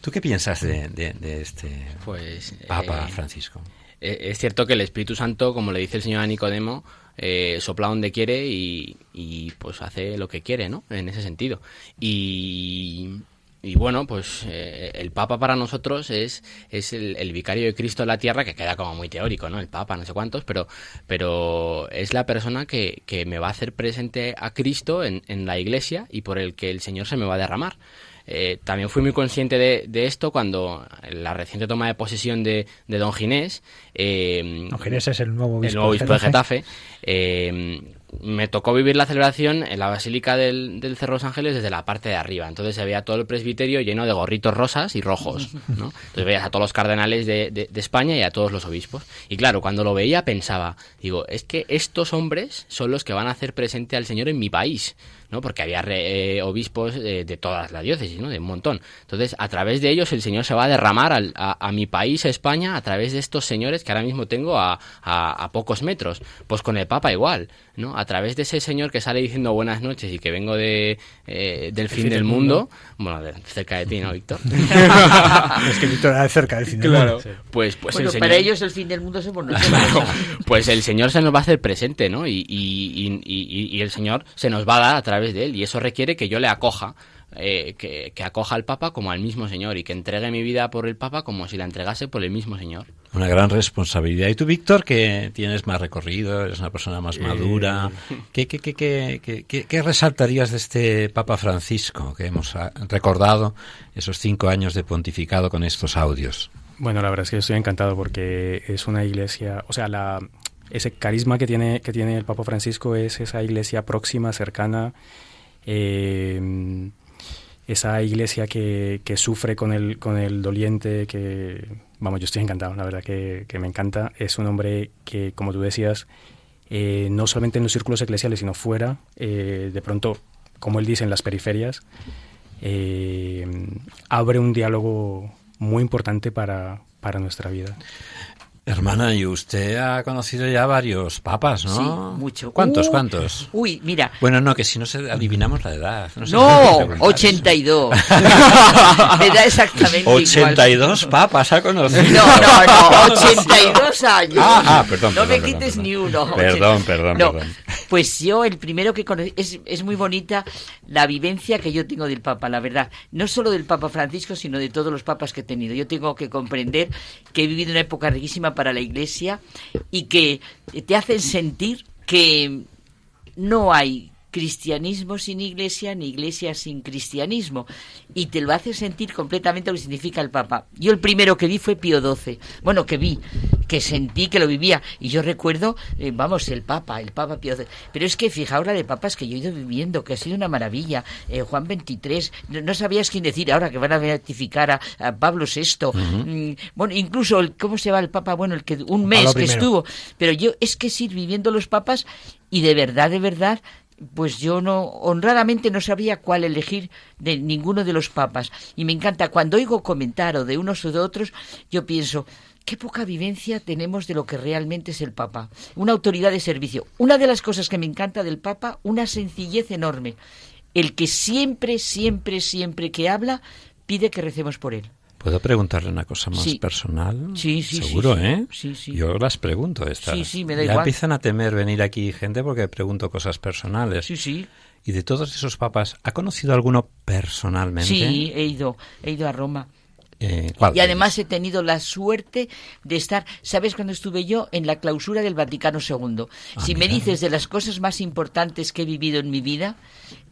¿Tú qué piensas de, de- de este Pues, Papa eh, Francisco? Eh, Es cierto que el Espíritu Santo, como le dice el Señor a Nicodemo, eh, sopla donde quiere y, y, pues hace lo que quiere, ¿no? En ese sentido. Y, y bueno, pues eh, el Papa para nosotros es, es el, el vicario de Cristo en la tierra, que queda como muy teórico, ¿no? El Papa, no sé cuántos, pero, pero es la persona que, que me va a hacer presente a Cristo en, en la iglesia y por el que el Señor se me va a derramar. Eh, también fui muy consciente de, de esto cuando la reciente toma de posesión de, de Don Ginés. eh, Don Ginés es el nuevo obispo el nuevo de obispo de Getafe. Getafe. eh, me tocó vivir la celebración en la Basílica del, del Cerro de los Ángeles desde la parte de arriba. Entonces se veía todo el presbiterio lleno de gorritos rosas y rojos. ¿no? Entonces veías a todos los cardenales de, de- España y a todos los obispos. Y claro, cuando lo veía pensaba, digo, es que estos hombres son los que van a hacer presente al Señor en mi país. ¿no? Porque había re- eh, obispos eh, de todas las diócesis, ¿no? De un montón. Entonces, a través de ellos el Señor se va a derramar al- a, a mi país, España, a través de estos señores que ahora mismo tengo a, a- a pocos metros. Pues con el Papa igual, ¿no? A través de ese señor que sale diciendo buenas noches y que vengo de, eh, del fin, del mundo, bueno, de- cerca de ti, ¿no, Víctor? es que Víctor era de cerca del fin del Claro. mundo. Pues, pues bueno, el para señor... ellos el fin del mundo somos nosotros. Claro, pues el Señor se nos va a hacer presente, ¿no? Y, y- y- y- y el Señor se nos va a dar a través de él. Y eso requiere que yo le acoja, eh, que, que acoja al Papa como al mismo Señor y que entregue mi vida por el Papa como si la entregase por el mismo Señor. Una gran responsabilidad. ¿Y tú, Víctor, que tienes más recorrido, eres una persona más Eh, madura? ¿Qué, qué, qué, qué, qué- qué- qué resaltarías de este Papa Francisco que hemos ah, recordado esos cinco años de pontificado con estos audios? Bueno, la verdad es que estoy encantado porque es una iglesia, o sea, la, ese carisma que tiene, que tiene el Papa Francisco es esa iglesia próxima, cercana, eh, esa iglesia que, que sufre con el, con el doliente, que, vamos, yo estoy encantado, la verdad que, que me encanta. Es un hombre que, como tú decías, eh, no solamente en los círculos eclesiales, sino fuera, eh, de pronto, como él dice, en las periferias, eh, abre un diálogo muy importante para, para nuestra vida. Hermana, y usted ha conocido ya varios papas, ¿no? Sí, mucho. ¿Cuántos, Uh, cuántos? Uy, mira. Bueno, no, que si no se adivinamos la edad. No, No, puede preguntar 82. Me da exactamente igual. 82 papas ha conocido. No, no, no, 82 años. Ah, ah, perdón, No perdón, me perdón, quites perdón. ni uno. Perdón, perdón, No, perdón. Pues yo el primero que conocí, es, es muy bonita la vivencia que yo tengo del Papa, la verdad. No solo del Papa Francisco, sino de todos los papas que he tenido. Yo tengo que comprender que he vivido una época riquísima para la Iglesia y que te hacen sentir que no hay cristianismo sin iglesia ni iglesia sin cristianismo. Y te lo hace sentir completamente lo que significa el Papa. Yo el primero que vi fue Pío XII, bueno, que vi, que sentí que lo vivía. Y yo recuerdo, eh, vamos, el Papa, el Papa Pío XII, pero es que fijaos la de papas que yo he ido viviendo, que ha sido una maravilla, Eh, Juan XXIII, no, no sabías quién decir ahora que van a beatificar a, a Pablo VI, Mm, bueno, incluso, el, ¿cómo se llama el Papa? Bueno, el que un mes que estuvo, pero yo es que sí, viviendo los papas y de verdad, de verdad, pues yo no, honradamente no sabría cuál elegir de ninguno de los papas. Y me encanta, cuando oigo comentar o de unos o de otros, yo pienso, qué poca vivencia tenemos de lo que realmente es el Papa. Una autoridad de servicio. Una de las cosas que me encanta del Papa, una sencillez enorme. El que siempre, siempre, siempre que habla, pide que recemos por él. ¿Puedo preguntarle una cosa más Sí. personal? Sí, sí, sí, Seguro, sí. ¿eh? Sí, sí. Yo las pregunto estas. Sí, sí, me da ya igual. empiezan a temer venir aquí gente porque pregunto cosas personales. Sí, sí. Y de todos esos papas, ¿ha conocido alguno personalmente? Sí, he ido, he ido a Roma. Eh, ¿cuál Y de además he tenido la suerte de estar, ¿sabes cuándo estuve yo? En la clausura del Vaticano II. Ah, si me dices de las cosas más importantes que he vivido en mi vida,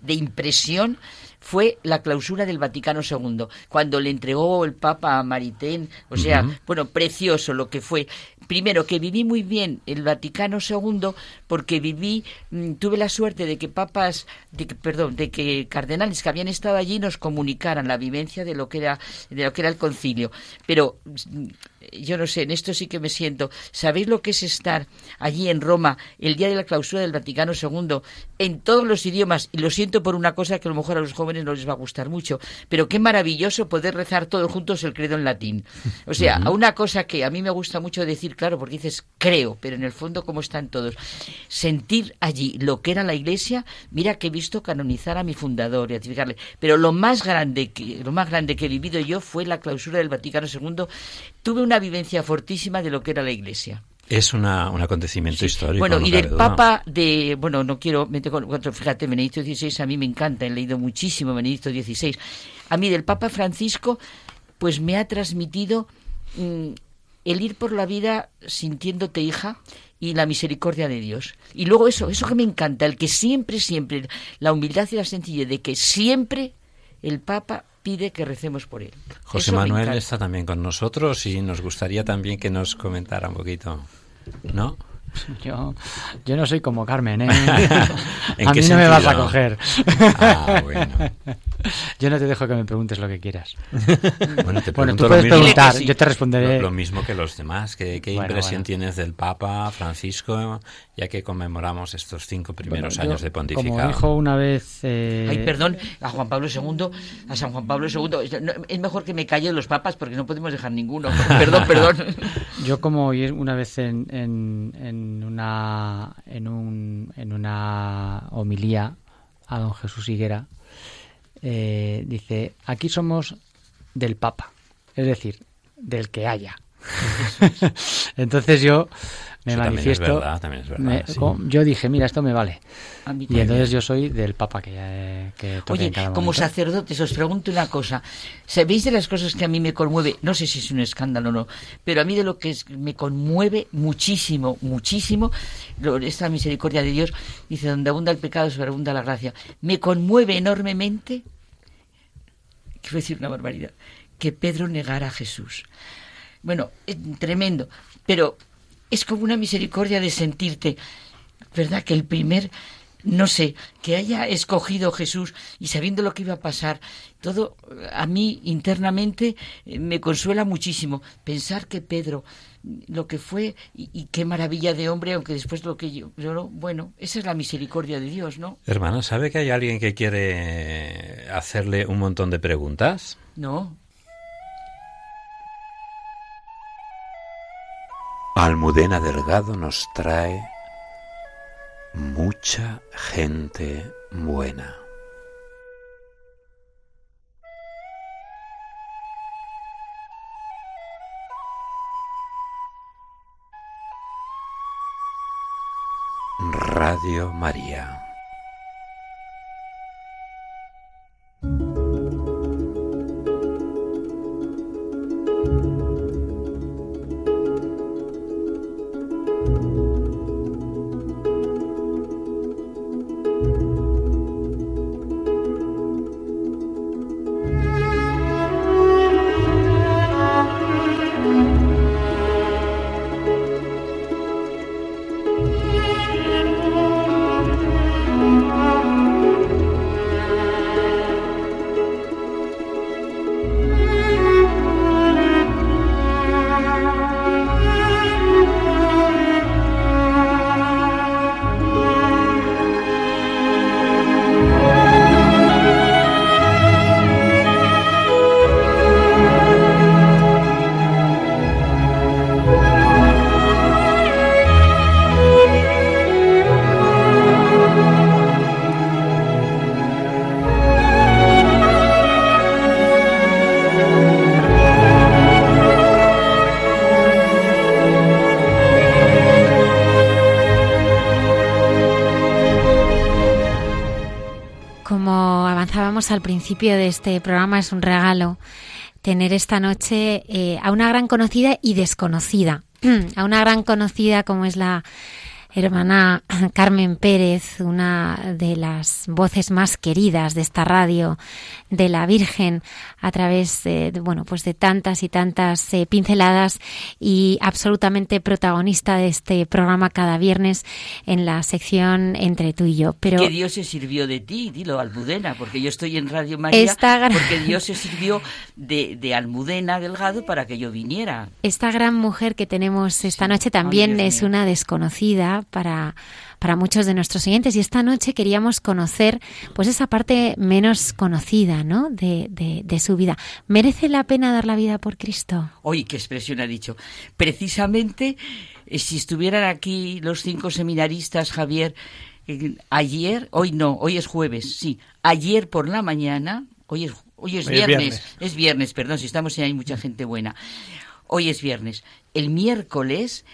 de impresión, fue la clausura del Vaticano II, cuando le entregó el Papa a Maritain, o sea, bueno, precioso lo que fue. Primero, que viví muy bien el Vaticano II, porque viví, mm, tuve la suerte de que papas, de que, perdón, de que cardenales que habían estado allí nos comunicaran la vivencia de lo que era, de lo que era el concilio. Pero mm, yo no sé, en esto sí que me siento. ¿Sabéis lo que es estar allí en Roma el día de la clausura del Vaticano II en todos los idiomas? Y lo siento por una cosa que a lo mejor a los jóvenes no les va a gustar mucho, pero qué maravilloso poder rezar todos juntos el credo en latín. O sea, a una cosa que a mí me gusta mucho decir, claro, porque dices creo, pero en el fondo como están todos. Sentir allí lo que era la Iglesia, mira que he visto canonizar a mi fundador y ratificarle, pero lo más grande que lo más grande que he vivido yo fue la clausura del Vaticano II. Tuve una vivencia fortísima de lo que era la Iglesia. Es una, un acontecimiento histórico. Bueno, no y del. Papa de, bueno, no quiero, fíjate, Benedicto XVI a mí me encanta, he leído muchísimo Benedicto XVI. A mí del Papa Francisco, pues me ha transmitido mm, el ir por la vida sintiéndote hija y la misericordia de Dios. Y luego eso, eso que me encanta, el que siempre, siempre, la humildad y la sencillez de que siempre el Papa pide que recemos por él. José Eso me Manuel está también con nosotros y nos gustaría también que nos comentara un poquito. ¿No? Yo, yo no soy como Carmen, ¿eh? ¿En a qué mí no me vas a coger. Ah, bueno. Yo no te dejo que me preguntes lo que quieras. Bueno, te Bueno, pregunto tú lo puedes mismo- preguntar, yo te responderé. Lo, lo mismo que los demás. ¿Qué, qué Bueno, impresión bueno. tienes del Papa Francisco, ya que conmemoramos estos cinco primeros Bueno, yo, años de Como pontificado? dijo una vez... eh, Ay, perdón, a Juan Pablo II, a San Juan Pablo II. Es- no, Es mejor que me calle los papas porque no podemos dejar ninguno. Perdón, perdón. Yo como oí una vez en, en, en una en un en una homilía a don Jesús Higuera eh, dice aquí somos del Papa, es decir, del que haya. Entonces yo me Eso también es manifiesto. verdad, también es verdad, me- sí. co- Yo dije, mira, esto me vale. Y entonces yo soy del Papa que, eh, que toque Oye, en cada como sacerdotes, os pregunto una cosa. ¿Sabéis de las cosas que a mí me conmueve? No sé si es un escándalo o no, pero a mí de lo que es- me conmueve muchísimo, muchísimo, esta misericordia de Dios, dice, donde abunda el pecado, sobreabunda la gracia. Me conmueve enormemente, quiero decir una barbaridad, que Pedro negara a Jesús. Bueno, es tremendo, pero es como una misericordia de sentirte, ¿verdad? Que el primer, no sé, que haya escogido Jesús y sabiendo lo que iba a pasar, todo a mí internamente eh, me consuela muchísimo pensar que Pedro lo que fue y, y qué maravilla de hombre, aunque después lo que yo, yo no- bueno, esa es la misericordia de Dios, ¿no? Hermana, ¿sabe que hay alguien que quiere hacerle un montón de preguntas? No. Almudena Delgado nos trae mucha gente buena. Radio María. De este programa, es un regalo tener esta noche eh, a una gran conocida y desconocida. a una gran conocida como es la hermana Carmen Pérez, una de las voces más queridas de esta radio, de la Virgen, a través de, de, bueno, pues de tantas y tantas eh, pinceladas y absolutamente protagonista de este programa cada viernes en la sección Entre tú y yo. Pero Que Dios se sirvió de ti, dilo, Almudena, porque yo estoy en Radio María, Esta gran- porque Dios se sirvió de, de Almudena Delgado para que yo viniera. esta gran mujer que tenemos esta noche también es una desconocida para, para muchos de nuestros oyentes y esta noche queríamos conocer pues esa parte menos conocida ¿no? de, de, de su vida. ¿Merece la pena dar la vida por Cristo? Oye, qué expresión ha dicho. Precisamente, eh, si estuvieran aquí los cinco seminaristas, Javier, eh, ayer, hoy no, hoy es jueves, sí, ayer por la mañana, hoy es, hoy es Hoy es viernes, viernes. es viernes, perdón, si estamos y hay mucha gente buena. Hoy es viernes. El miércoles,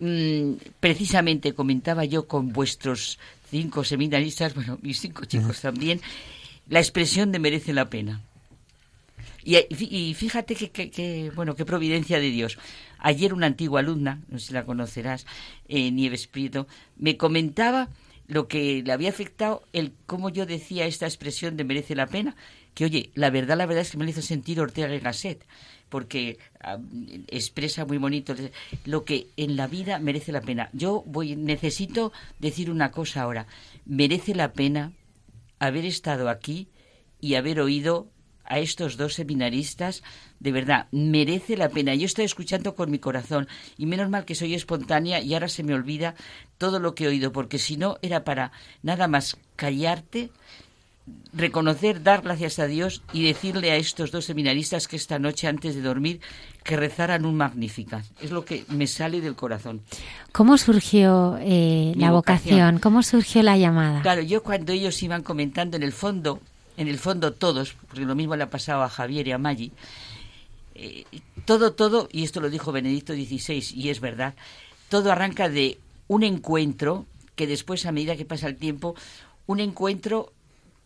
mm, precisamente comentaba yo con vuestros cinco seminaristas, bueno, mis cinco chicos también, la expresión de merece la pena. Y, y fíjate que, que- que, bueno, qué providencia de Dios. Ayer una antigua alumna, no sé si la conocerás, eh, Nieves Prieto, me comentaba lo que le había afectado el cómo yo decía esta expresión de merece la pena, que oye, la verdad, la verdad es que me lo hizo sentir Ortega y Gasset, porque ah, expresa muy bonito lo que en la vida merece la pena. Yo voy, necesito decir una cosa ahora, merece la pena haber estado aquí y haber oído a estos dos seminaristas, de verdad, merece la pena. Yo estoy escuchando con mi corazón y menos mal que soy espontánea y ahora se me olvida todo lo que he oído, porque si no era para nada más callarte, reconocer, dar gracias a Dios y decirle a estos dos seminaristas que esta noche antes de dormir que rezaran un magnífica. Es lo que me sale del corazón. ¿Cómo surgió eh, la vocación. vocación? ¿Cómo surgió la llamada? Claro, yo cuando ellos iban comentando en el fondo, en el fondo todos, porque lo mismo le ha pasado a Javier y a Maggi, eh, todo, todo, y esto lo dijo Benedicto XVI, y es verdad, todo arranca de un encuentro que después, a medida que pasa el tiempo, un encuentro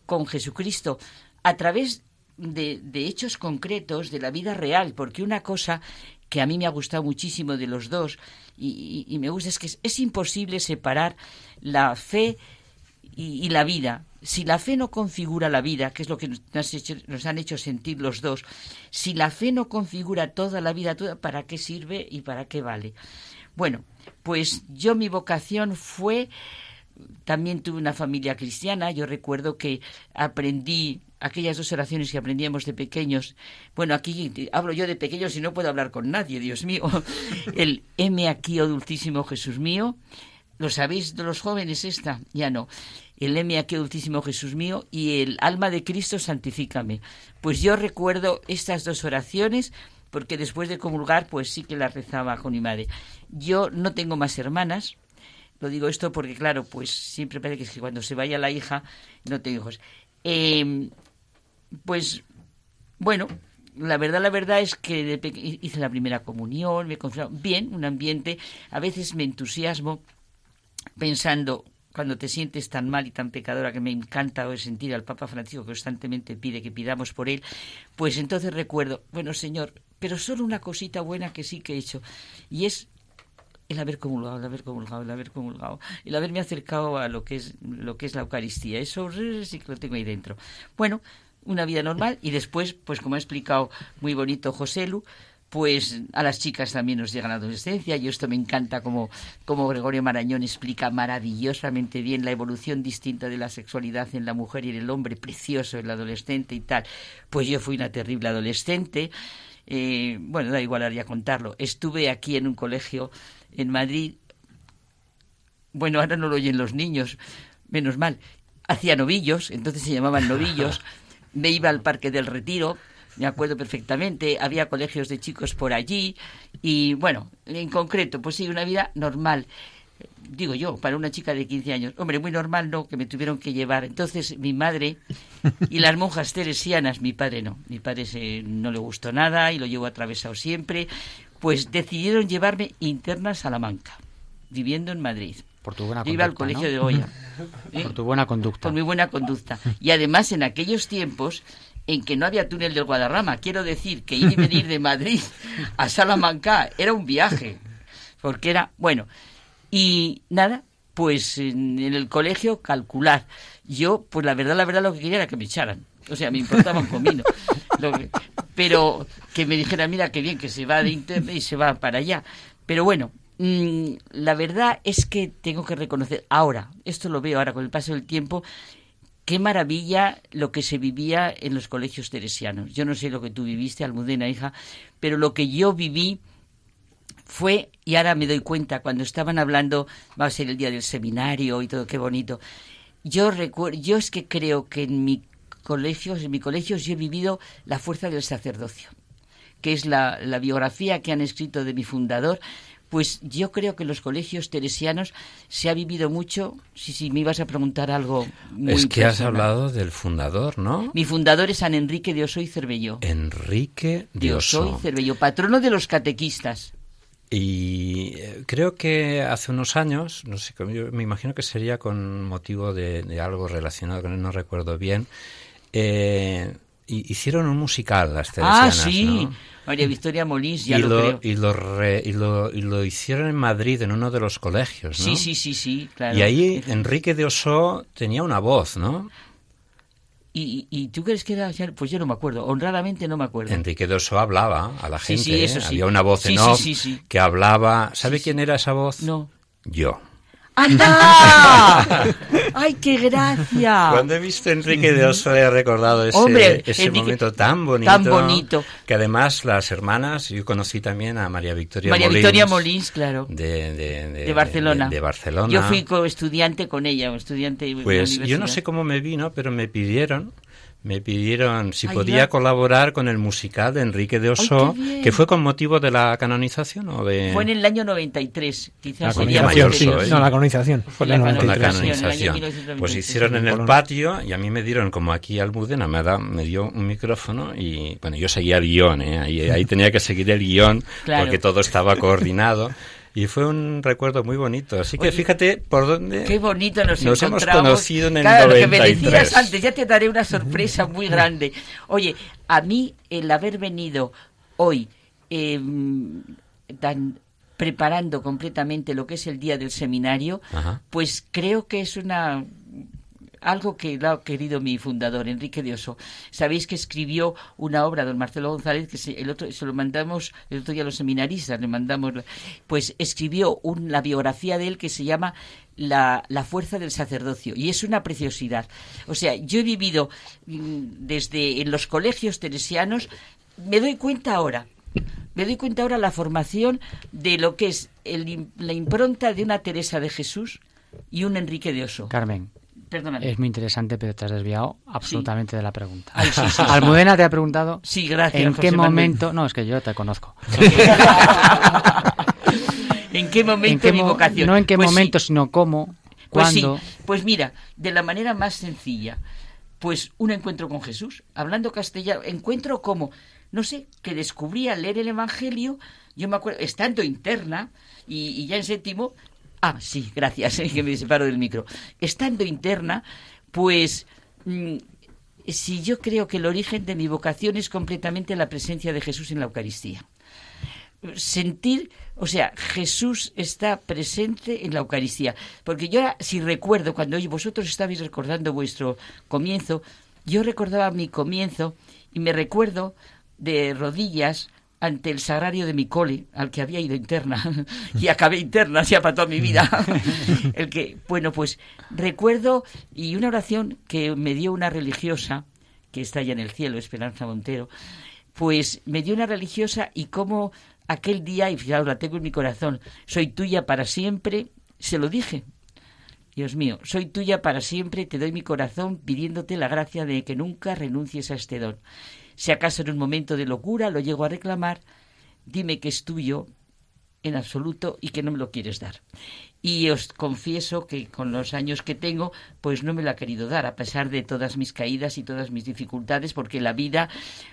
con Jesucristo a través de, de hechos concretos de la vida real, porque una cosa que a mí me ha gustado muchísimo de los dos y, me gusta es que es, imposible separar la fe y, la vida. Si la fe no configura la vida, que es lo que nos, hecho- nos han hecho sentir los dos, si la fe no configura toda la vida, toda, ¿para qué sirve y para qué vale? Bueno, pues yo mi vocación fue también tuve una familia cristiana. Yo recuerdo que aprendí aquellas dos oraciones que aprendíamos de pequeños. Bueno, aquí hablo yo de pequeños y no puedo hablar con nadie, Dios mío. El M aquí, oh dulcísimo Jesús mío. ¿Lo sabéis de los jóvenes esta? Ya no. El M aquí, oh dulcísimo Jesús mío, y el alma de Cristo, santifícame. Pues yo recuerdo estas dos oraciones porque después de comulgar, pues sí que las rezaba con mi madre. Yo no tengo más hermanas, lo digo esto porque, claro, pues siempre parece que, cuando se vaya la hija, no tengo hijos. Eh, pues, bueno, la verdad, la verdad es que hice la primera comunión, me confirmaron bien, un ambiente, a veces me entusiasmo pensando, cuando te sientes tan mal y tan pecadora que me encanta sentir al Papa Francisco que constantemente pide que pidamos por él, pues entonces recuerdo, bueno, Señor, pero solo una cosita buena que sí que he hecho, y es el haber comulgado, el haber comulgado, el haber comulgado, el haberme acercado a lo que es lo que es la Eucaristía. Eso sí que lo tengo ahí dentro. Bueno, una vida normal y después, pues como ha explicado muy bonito José Lu, pues a las chicas también nos llega la adolescencia y esto me encanta como, como Gregorio Marañón explica maravillosamente bien la evolución distinta de la sexualidad en la mujer y en el hombre, precioso el adolescente y tal. Pues yo fui una terrible adolescente. Eh, bueno, da igual ya contarlo. Estuve aquí en un colegio en Madrid. Bueno, ahora no lo oyen los niños, menos mal. Hacía novillos, entonces se llamaban novillos. Me iba al Parque del Retiro, me acuerdo perfectamente. Había colegios de chicos por allí. Y bueno, en concreto, pues sí, una vida normal. Digo yo, para una chica de 15 años. Hombre, muy normal no, que me tuvieron que llevar. Entonces mi madre y las monjas teresianas, mi padre no. Mi padre se, no le gustó nada y lo llevo atravesado siempre. Pues decidieron llevarme interna a Salamanca, viviendo en Madrid. Por tu buena Yo iba al colegio ¿no? de Goya. ¿eh? Por tu buena conducta. Por mi buena conducta. Y además en aquellos tiempos en que no había túnel del Guadarrama, quiero decir que ir y venir de Madrid a Salamanca era un viaje. Porque era, bueno, y nada, pues en, en el colegio calcular. Yo, pues la verdad, la verdad lo que quería era que me echaran. O sea, me importaba un comino. Pero que me dijeran, mira, qué bien, que se va de internet y se va para allá. Pero bueno, mm, la verdad es que tengo que reconocer, ahora, esto lo veo ahora con el paso del tiempo, qué maravilla lo que se vivía en los colegios teresianos. Yo no sé lo que tú viviste, Almudena, hija, pero lo que yo viví fue, y ahora me doy cuenta, cuando estaban hablando, va a ser el día del seminario y todo, qué bonito. Yo recuerdo, yo es que creo que en mi colegio, en mi colegio yo he vivido la fuerza del sacerdocio, que es la, la biografía que han escrito de mi fundador. Pues yo creo que en los colegios teresianos se ha vivido mucho. Sí, sí, me ibas a preguntar algo muy es que has hablado del fundador, ¿no? Mi fundador es San Enrique de Osoy Cervelló. Enrique de De Osoy Oso. Cervelló, patrono de los catequistas. Y eh, creo que hace unos años, no sé, yo me imagino que sería con motivo de, de algo relacionado con él, no recuerdo bien, eh, hi- hicieron un musical, las Ah, teresianas, sí. ¿no? María Victoria Molins, ya y, lo, lo, creo. y, lo re- y, lo, y lo hicieron en Madrid, en uno de los colegios, ¿no? Sí, sí, sí, sí, claro. Y ahí Enrique de Oso tenía una voz, ¿no? ¿Y, y, tú crees que era? Pues yo no me acuerdo, honradamente no me acuerdo. Enrique de Oso hablaba a la gente, sí, eso ¿eh? sí. había una voz en off que hablaba. ¿Sabe quién era esa voz? No. Yo. ¡Anda! ¡Ay, qué gracia! Cuando he visto a Enrique de Oso he recordado ese, Hombre, ese Enrique, momento tan bonito. tan bonito. Que además las hermanas, yo conocí también a María Victoria María Molins. Victoria Molins, claro. De, de, de- de Barcelona. de- de Barcelona. Yo fui co- estudiante con ella, estudiante de la Pues yo no sé cómo me vino, pero me pidieron, me pidieron si podía colaborar con el musical de Enrique de Oso, que fue con motivo de la canonización o de Fue en el año 93, La quizás sería colonización, más sí. No, la colonización. Fue La en el la 93. canonización, el año canonización. 1993. Pues hicieron en el patio y a mí me dieron como aquí Almudena me, da, me dio un micrófono y bueno, yo seguía el guion, ¿eh? ahí, ahí tenía que seguir el guion Claro. porque todo estaba coordinado y fue un recuerdo muy bonito. Así que Oye, fíjate por dónde Qué bonito nos, Nos hemos conocido en el claro, lo que me 93. decías antes, ya te daré una sorpresa muy grande. Oye, a mí el haber venido hoy eh, tan preparando completamente lo que es el día del seminario, Ajá. pues creo que es una algo que ha querido mi fundador, Enrique de Oso. Sabéis que escribió una obra, don Marcelo González, que se, el otro, se lo mandamos el otro día a los seminaristas, le mandamos, pues escribió un- la biografía de él que se llama la, la fuerza del sacerdocio y es una preciosidad. O sea, yo he vivido mm, desde en los colegios teresianos, me doy cuenta ahora, me doy cuenta ahora la formación de lo que es el la impronta de una Teresa de Jesús y un Enrique de Oso. Carmen, Perdóname. es muy interesante, pero te has desviado absolutamente de la pregunta. Ay, sí, sí, sí. Almudena te ha preguntado Sí, gracias, en José qué Manuel. momento... No, es que yo te conozco. ¿En qué momento ¿En qué mi vocación? No en qué Pues momento, sino cómo, Pues sí, cuándo... pues mira, de la manera más sencilla, pues un encuentro con Jesús, hablando castellano, encuentro como, no sé, que descubrí al leer el Evangelio, yo me acuerdo, estando interna, y, y ya en séptimo, ah, sí, gracias, que me separo del micro, estando interna, pues... mm, si yo creo que el origen de mi vocación es completamente la presencia de Jesús en la Eucaristía sentir, o sea, Jesús está presente en la Eucaristía. Porque yo ahora, si recuerdo, cuando hoy vosotros estabais recordando vuestro comienzo, yo recordaba mi comienzo y me recuerdo de rodillas ante el sagrario de mi cole, al que había ido interna, y acabé interna, ya para toda mi vida. el que, bueno, pues recuerdo, y una oración que me dio una religiosa, que está allá en el cielo, Esperanza Montero, pues me dio una religiosa y cómo aquel día, y fijaos, la tengo en mi corazón, soy tuya para siempre, se lo dije. Dios mío, soy tuya para siempre, te doy mi corazón pidiéndote la gracia de que nunca renuncies a este don. Si acaso en un momento de locura lo llego a reclamar, dime que es tuyo en absoluto y que no me lo quieres dar. Y os confieso que con los años que tengo, pues no me lo ha querido dar, a pesar de todas mis caídas y todas mis dificultades, porque la vida,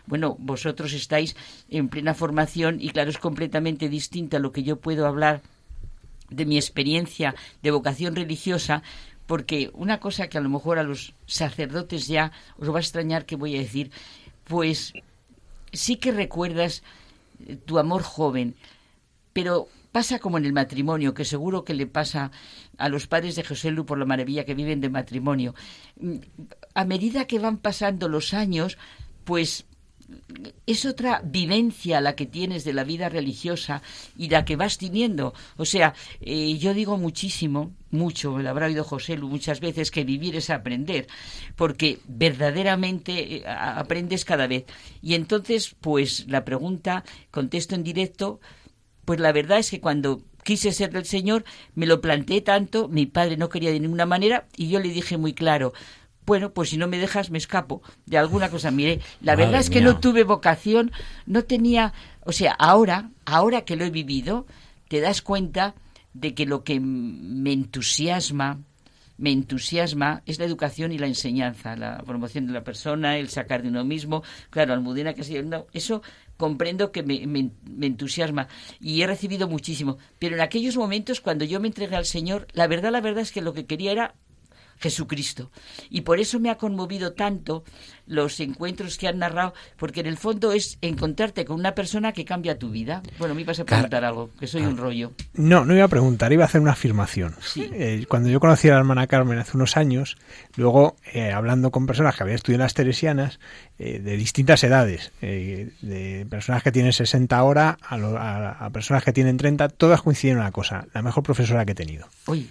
bueno, vosotros estáis en plena formación y claro, es completamente distinta a lo que yo puedo hablar de mi experiencia de vocación religiosa, porque una cosa que a lo mejor a los sacerdotes ya os va a extrañar que voy a decir, pues sí que recuerdas eh, tu amor joven, pero pasa como en el matrimonio, que seguro que le pasa a los padres de José Lu por la maravilla que viven de matrimonio. Mm, A medida que van pasando los años, pues es otra vivencia la que tienes de la vida religiosa y la que vas teniendo. O sea, eh, yo digo muchísimo, mucho, lo habrá oído José Lu muchas veces, que vivir es aprender, porque verdaderamente eh, aprendes cada vez. Y entonces, pues la pregunta, contesto en directo, pues la verdad es que cuando quise ser del Señor, me lo planteé tanto, mi padre no quería de ninguna manera, y yo le dije muy claro, bueno, pues si no me dejas me escapo de alguna cosa. Mire, la Madre verdad es que mía. no tuve vocación, no tenía, o sea, ahora, ahora que lo he vivido, te das cuenta de que lo que me entusiasma, me entusiasma es la educación y la enseñanza, la promoción de la persona, el sacar de uno mismo. Claro, Almudena, que sí, no, eso comprendo que me, me- me entusiasma y he recibido muchísimo. Pero en aquellos momentos, cuando yo me entregué al Señor, la verdad, la verdad es que lo que quería era Jesucristo. Y por eso me ha conmovido tanto los encuentros que han narrado, porque en el fondo es encontrarte con una persona que cambia tu vida. Bueno, me ibas a preguntar algo, que soy un rollo. No, no iba a preguntar, iba a hacer una afirmación. Eh, cuando yo conocí a la hermana Carmen hace unos años, luego eh, hablando con personas que habían estudiado en las Teresianas, eh, de distintas edades, eh, de personas que tienen 60 ahora a, lo- a- a personas que tienen 30, todas coinciden en una cosa, la mejor profesora que he tenido. Uy,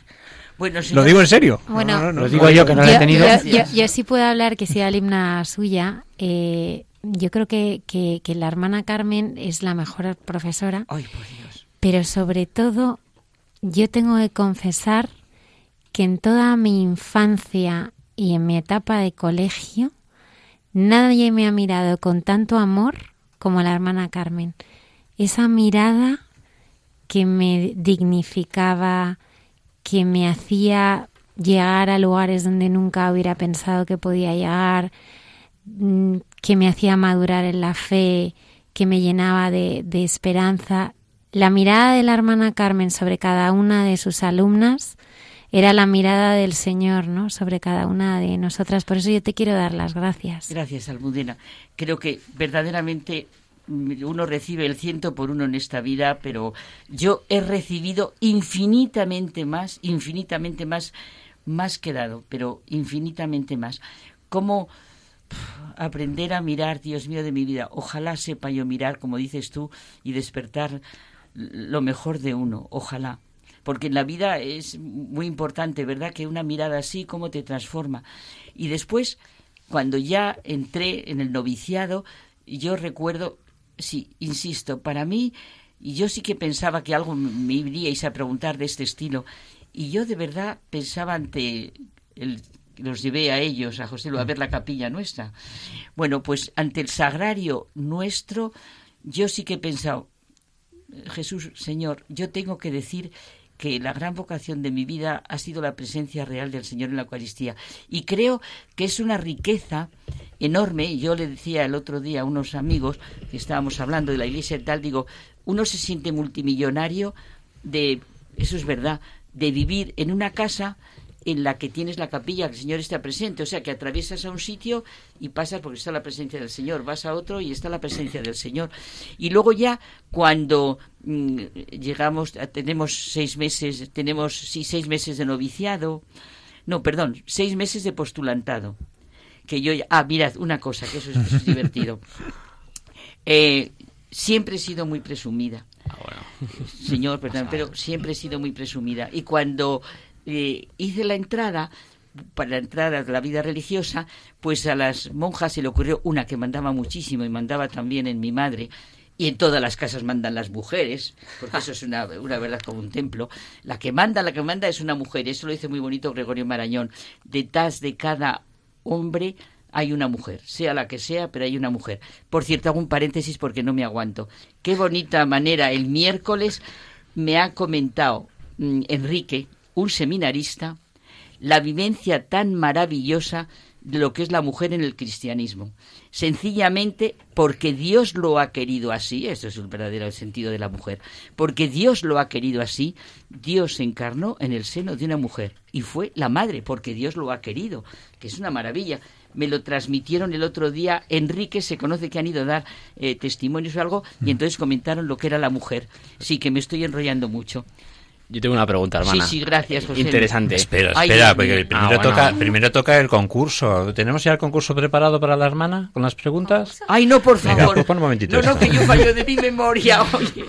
Bueno, Lo señor- digo en serio. Bueno, No, no, no, Lo digo yo, que no la he tenido. Yo, yo- yo sí puedo hablar que sea la himna suya. eh, yo creo que, que- que la hermana Carmen es la mejor profesora. Ay, por Dios. Pero sobre todo, yo tengo que confesar que en toda mi infancia y en mi etapa de colegio, nadie me ha mirado con tanto amor como la hermana Carmen. Esa mirada que me dignificaba, que me hacía llegar a lugares donde nunca hubiera pensado que podía llegar, mm, que me hacía madurar en la fe, que me llenaba de, de esperanza. La mirada de la hermana Carmen sobre cada una de sus alumnas era la mirada del Señor, ¿no? Sobre cada una de nosotras. Por eso yo te quiero dar las gracias. Gracias, Almudena. Creo que verdaderamente uno recibe el ciento por uno en esta vida, pero yo he recibido infinitamente más, infinitamente más, más que dado, pero infinitamente más. ¿Cómo aprender a mirar, Dios mío de mi vida? Ojalá sepa yo mirar, como dices tú, y despertar lo mejor de uno. Ojalá. Porque en la vida es muy importante, ¿verdad? Que una mirada así, cómo te transforma. Y después, cuando ya entré en el noviciado, yo recuerdo, sí, insisto, para mí, yo sí que pensaba que algo me iríais a preguntar de este estilo, y yo de verdad pensaba ante el los llevé a ellos, a José Lu, a ver la capilla nuestra. Bueno, pues ante el sagrario nuestro, yo sí que he pensado, Jesús, Señor, yo tengo que decir que la gran vocación de mi vida ha sido la presencia real del Señor en la Eucaristía. Y creo que es una riqueza enorme. Yo le decía el otro día a unos amigos que estábamos hablando de la iglesia y tal, digo, uno se siente multimillonario de, eso es verdad, de vivir en una casa en la que tienes la capilla, que el Señor está presente. O sea, que atraviesas a un sitio y pasas porque está la presencia del Señor. Vas a otro y está la presencia del Señor. Y luego ya, cuando mm, llegamos, tenemos seis meses, tenemos sí, seis meses de noviciado. No, perdón, seis meses de postulantado. Que yo ah, mirad, una cosa, que eso es, eso es divertido. Eh, siempre he sido muy presumida. Señor, perdón, pero siempre he sido muy presumida. Y cuando eh, hice la entrada, para la entrada de la vida religiosa, pues a las monjas se le ocurrió una que mandaba muchísimo y mandaba también en mi madre. Y en todas las casas mandan las mujeres, porque eso es una, una verdad como un templo. La que manda, la que manda es una mujer. Eso lo dice muy bonito Gregorio Marañón. Detrás de cada hombre hay una mujer, sea la que sea, pero hay una mujer. Por cierto, hago un paréntesis porque no me aguanto. Qué bonita manera. El miércoles me ha comentado mm, Enrique, un seminarista, la vivencia tan maravillosa de lo que es la mujer en el cristianismo. Sencillamente porque Dios lo ha querido así, eso es el verdadero sentido de la mujer, porque Dios lo ha querido así, Dios se encarnó en el seno de una mujer y fue la madre, porque Dios lo ha querido, que es una maravilla. Me lo transmitieron el otro día, Enrique se conoce que han ido a dar eh, testimonios o algo, y entonces comentaron lo que era la mujer. Sí, que me estoy enrollando mucho. Yo tengo una pregunta, hermana. Sí, sí, gracias, José. Interesante. Espera, espera, porque primero, Ah, bueno. toca, primero toca el concurso. ¿Tenemos ya el concurso preparado para la hermana con las preguntas? Ay, no, por Venga, favor. pues pon un momentito no, no, que yo fallo de mi memoria. Oye.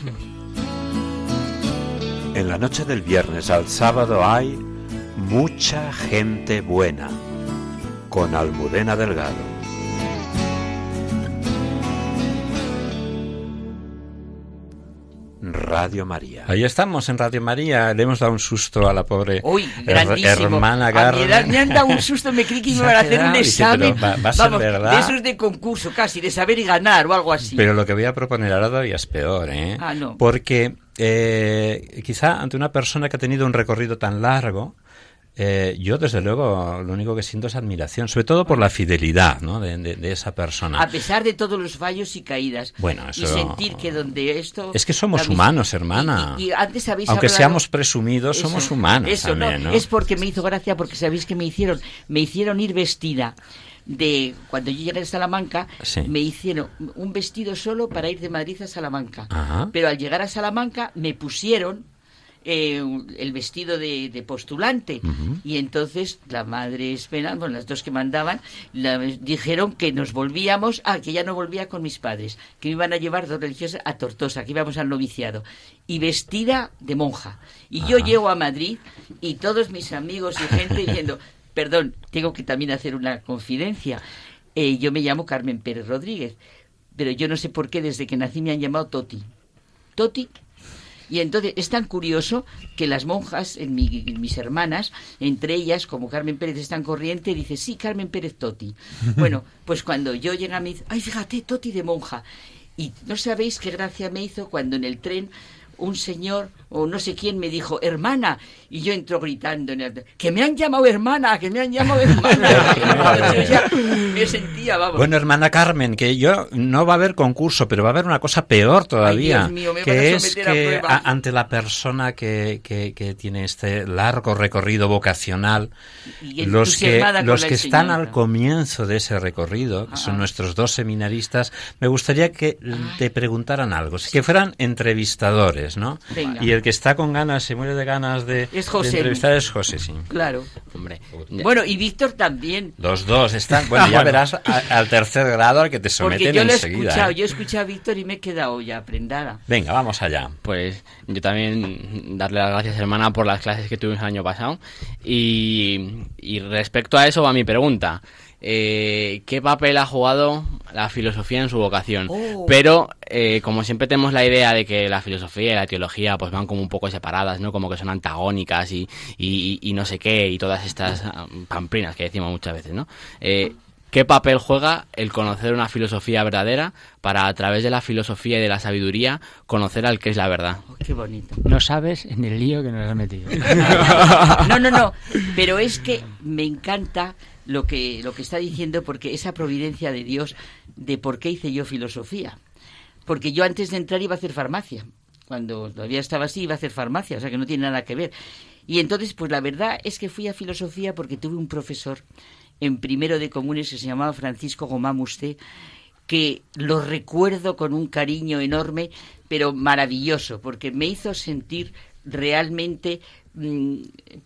En la noche del viernes al sábado hay mucha gente buena con Almudena Delgado. Radio María. Ahí estamos en Radio María. Le hemos dado un susto a la pobre Uy, grandísimo. hermana a mi edad Carmen. me han dado un susto, me creí que iban a hacer un examen. pero va- va a ser Vamos, verdad. de esos de concurso casi, de saber y ganar o algo así. Pero lo que voy a proponer ahora todavía es peor, ¿eh? Ah, no. Porque eh, quizá ante una persona que ha tenido un recorrido tan largo, eh, yo desde luego lo único que siento es admiración, sobre todo por la fidelidad ¿no? de, de- de esa persona. A pesar de todos los fallos y caídas. Bueno, Y eso- sentir que donde esto... Es que somos humanos, hermana. Y, y antes habéis Aunque hablado- seamos presumidos, Eso, somos humanos Eso, también, no, ¿no? es porque me hizo gracia, porque sabéis que me hicieron, me hicieron ir vestida de cuando yo llegué a Salamanca, Sí. me hicieron un vestido solo para ir de Madrid a Salamanca. Ajá. Pero al llegar a Salamanca me pusieron eh, el vestido de, de postulante. Y entonces la madre Espera, bueno, las dos que mandaban, la- dijeron que nos volvíamos, ah, que ya no volvía con mis padres, que me iban a llevar dos religiosas a Tortosa, que íbamos al noviciado, y vestida de monja. Y yo llego a Madrid y todos mis amigos y gente diciendo, perdón, tengo que también hacer una confidencia. Eh, yo me llamo Carmen Pérez Rodríguez, pero yo no sé por qué desde que nací me han llamado Toti. Toti y entonces es tan curioso que las monjas, en mi- mis hermanas, entre ellas, como Carmen Pérez es tan corriente, dice, sí, Carmen Pérez Toti. Bueno, pues cuando yo llegué a mi... Ay, fíjate, Toti de monja. Y no sabéis qué gracia me hizo cuando en el tren un señor o no sé quién me dijo, hermana, y yo entro gritando, en el- que me han llamado hermana, que me han llamado hermana. yo ya me sentía, vamos. Bueno, hermana Carmen, que yo no va a haber concurso, pero va a haber una cosa peor todavía, Dios mío, me van a que es que a- ante la persona que, que- que tiene este largo recorrido vocacional, Y los que, los que están al comienzo de ese recorrido, que son nuestros dos seminaristas, me gustaría que te preguntaran algo, que fueran entrevistadores, ¿no? Venga. Y el que está con ganas, se muere de ganas de, Es de José. entrevistar es José, sí. Claro. Hombre. Bueno, y Víctor también. Los dos están, bueno, ya verás a- al tercer grado al que te Porque someten yo lo he enseguida. escuchado, ¿eh? yo he escuchado a Víctor y me he quedado ya prendada. Venga, vamos allá. Pues yo también darle las gracias, hermana, por las clases que tuvimos el año pasado. Y, y respecto a eso va mi pregunta. Eh, ¿Qué papel ha jugado la filosofía en su vocación? Oh. Pero, eh, como siempre tenemos la idea de que la filosofía y la teología pues van como un poco separadas, ¿no? Como que son antagónicas y, y, y no sé qué, y todas estas ah, pamplinas que decimos muchas veces, ¿no? Eh, ¿Qué papel juega el conocer una filosofía verdadera para, a través de la filosofía y de la sabiduría, conocer al que es la verdad? Oh, qué bonito. No sabes en el lío que nos has metido. No, no, no. Pero es que me encanta lo que, lo que está diciendo porque esa providencia de Dios de por qué hice yo filosofía. Porque yo antes de entrar iba a hacer farmacia. Cuando todavía estaba así iba a hacer farmacia, o sea que no tiene nada que ver. Y entonces, pues la verdad es que fui a filosofía porque tuve un profesor en primero de comunes que se llamaba Francisco Gomá Musté, que lo recuerdo con un cariño enorme, pero maravilloso, porque me hizo sentir realmente,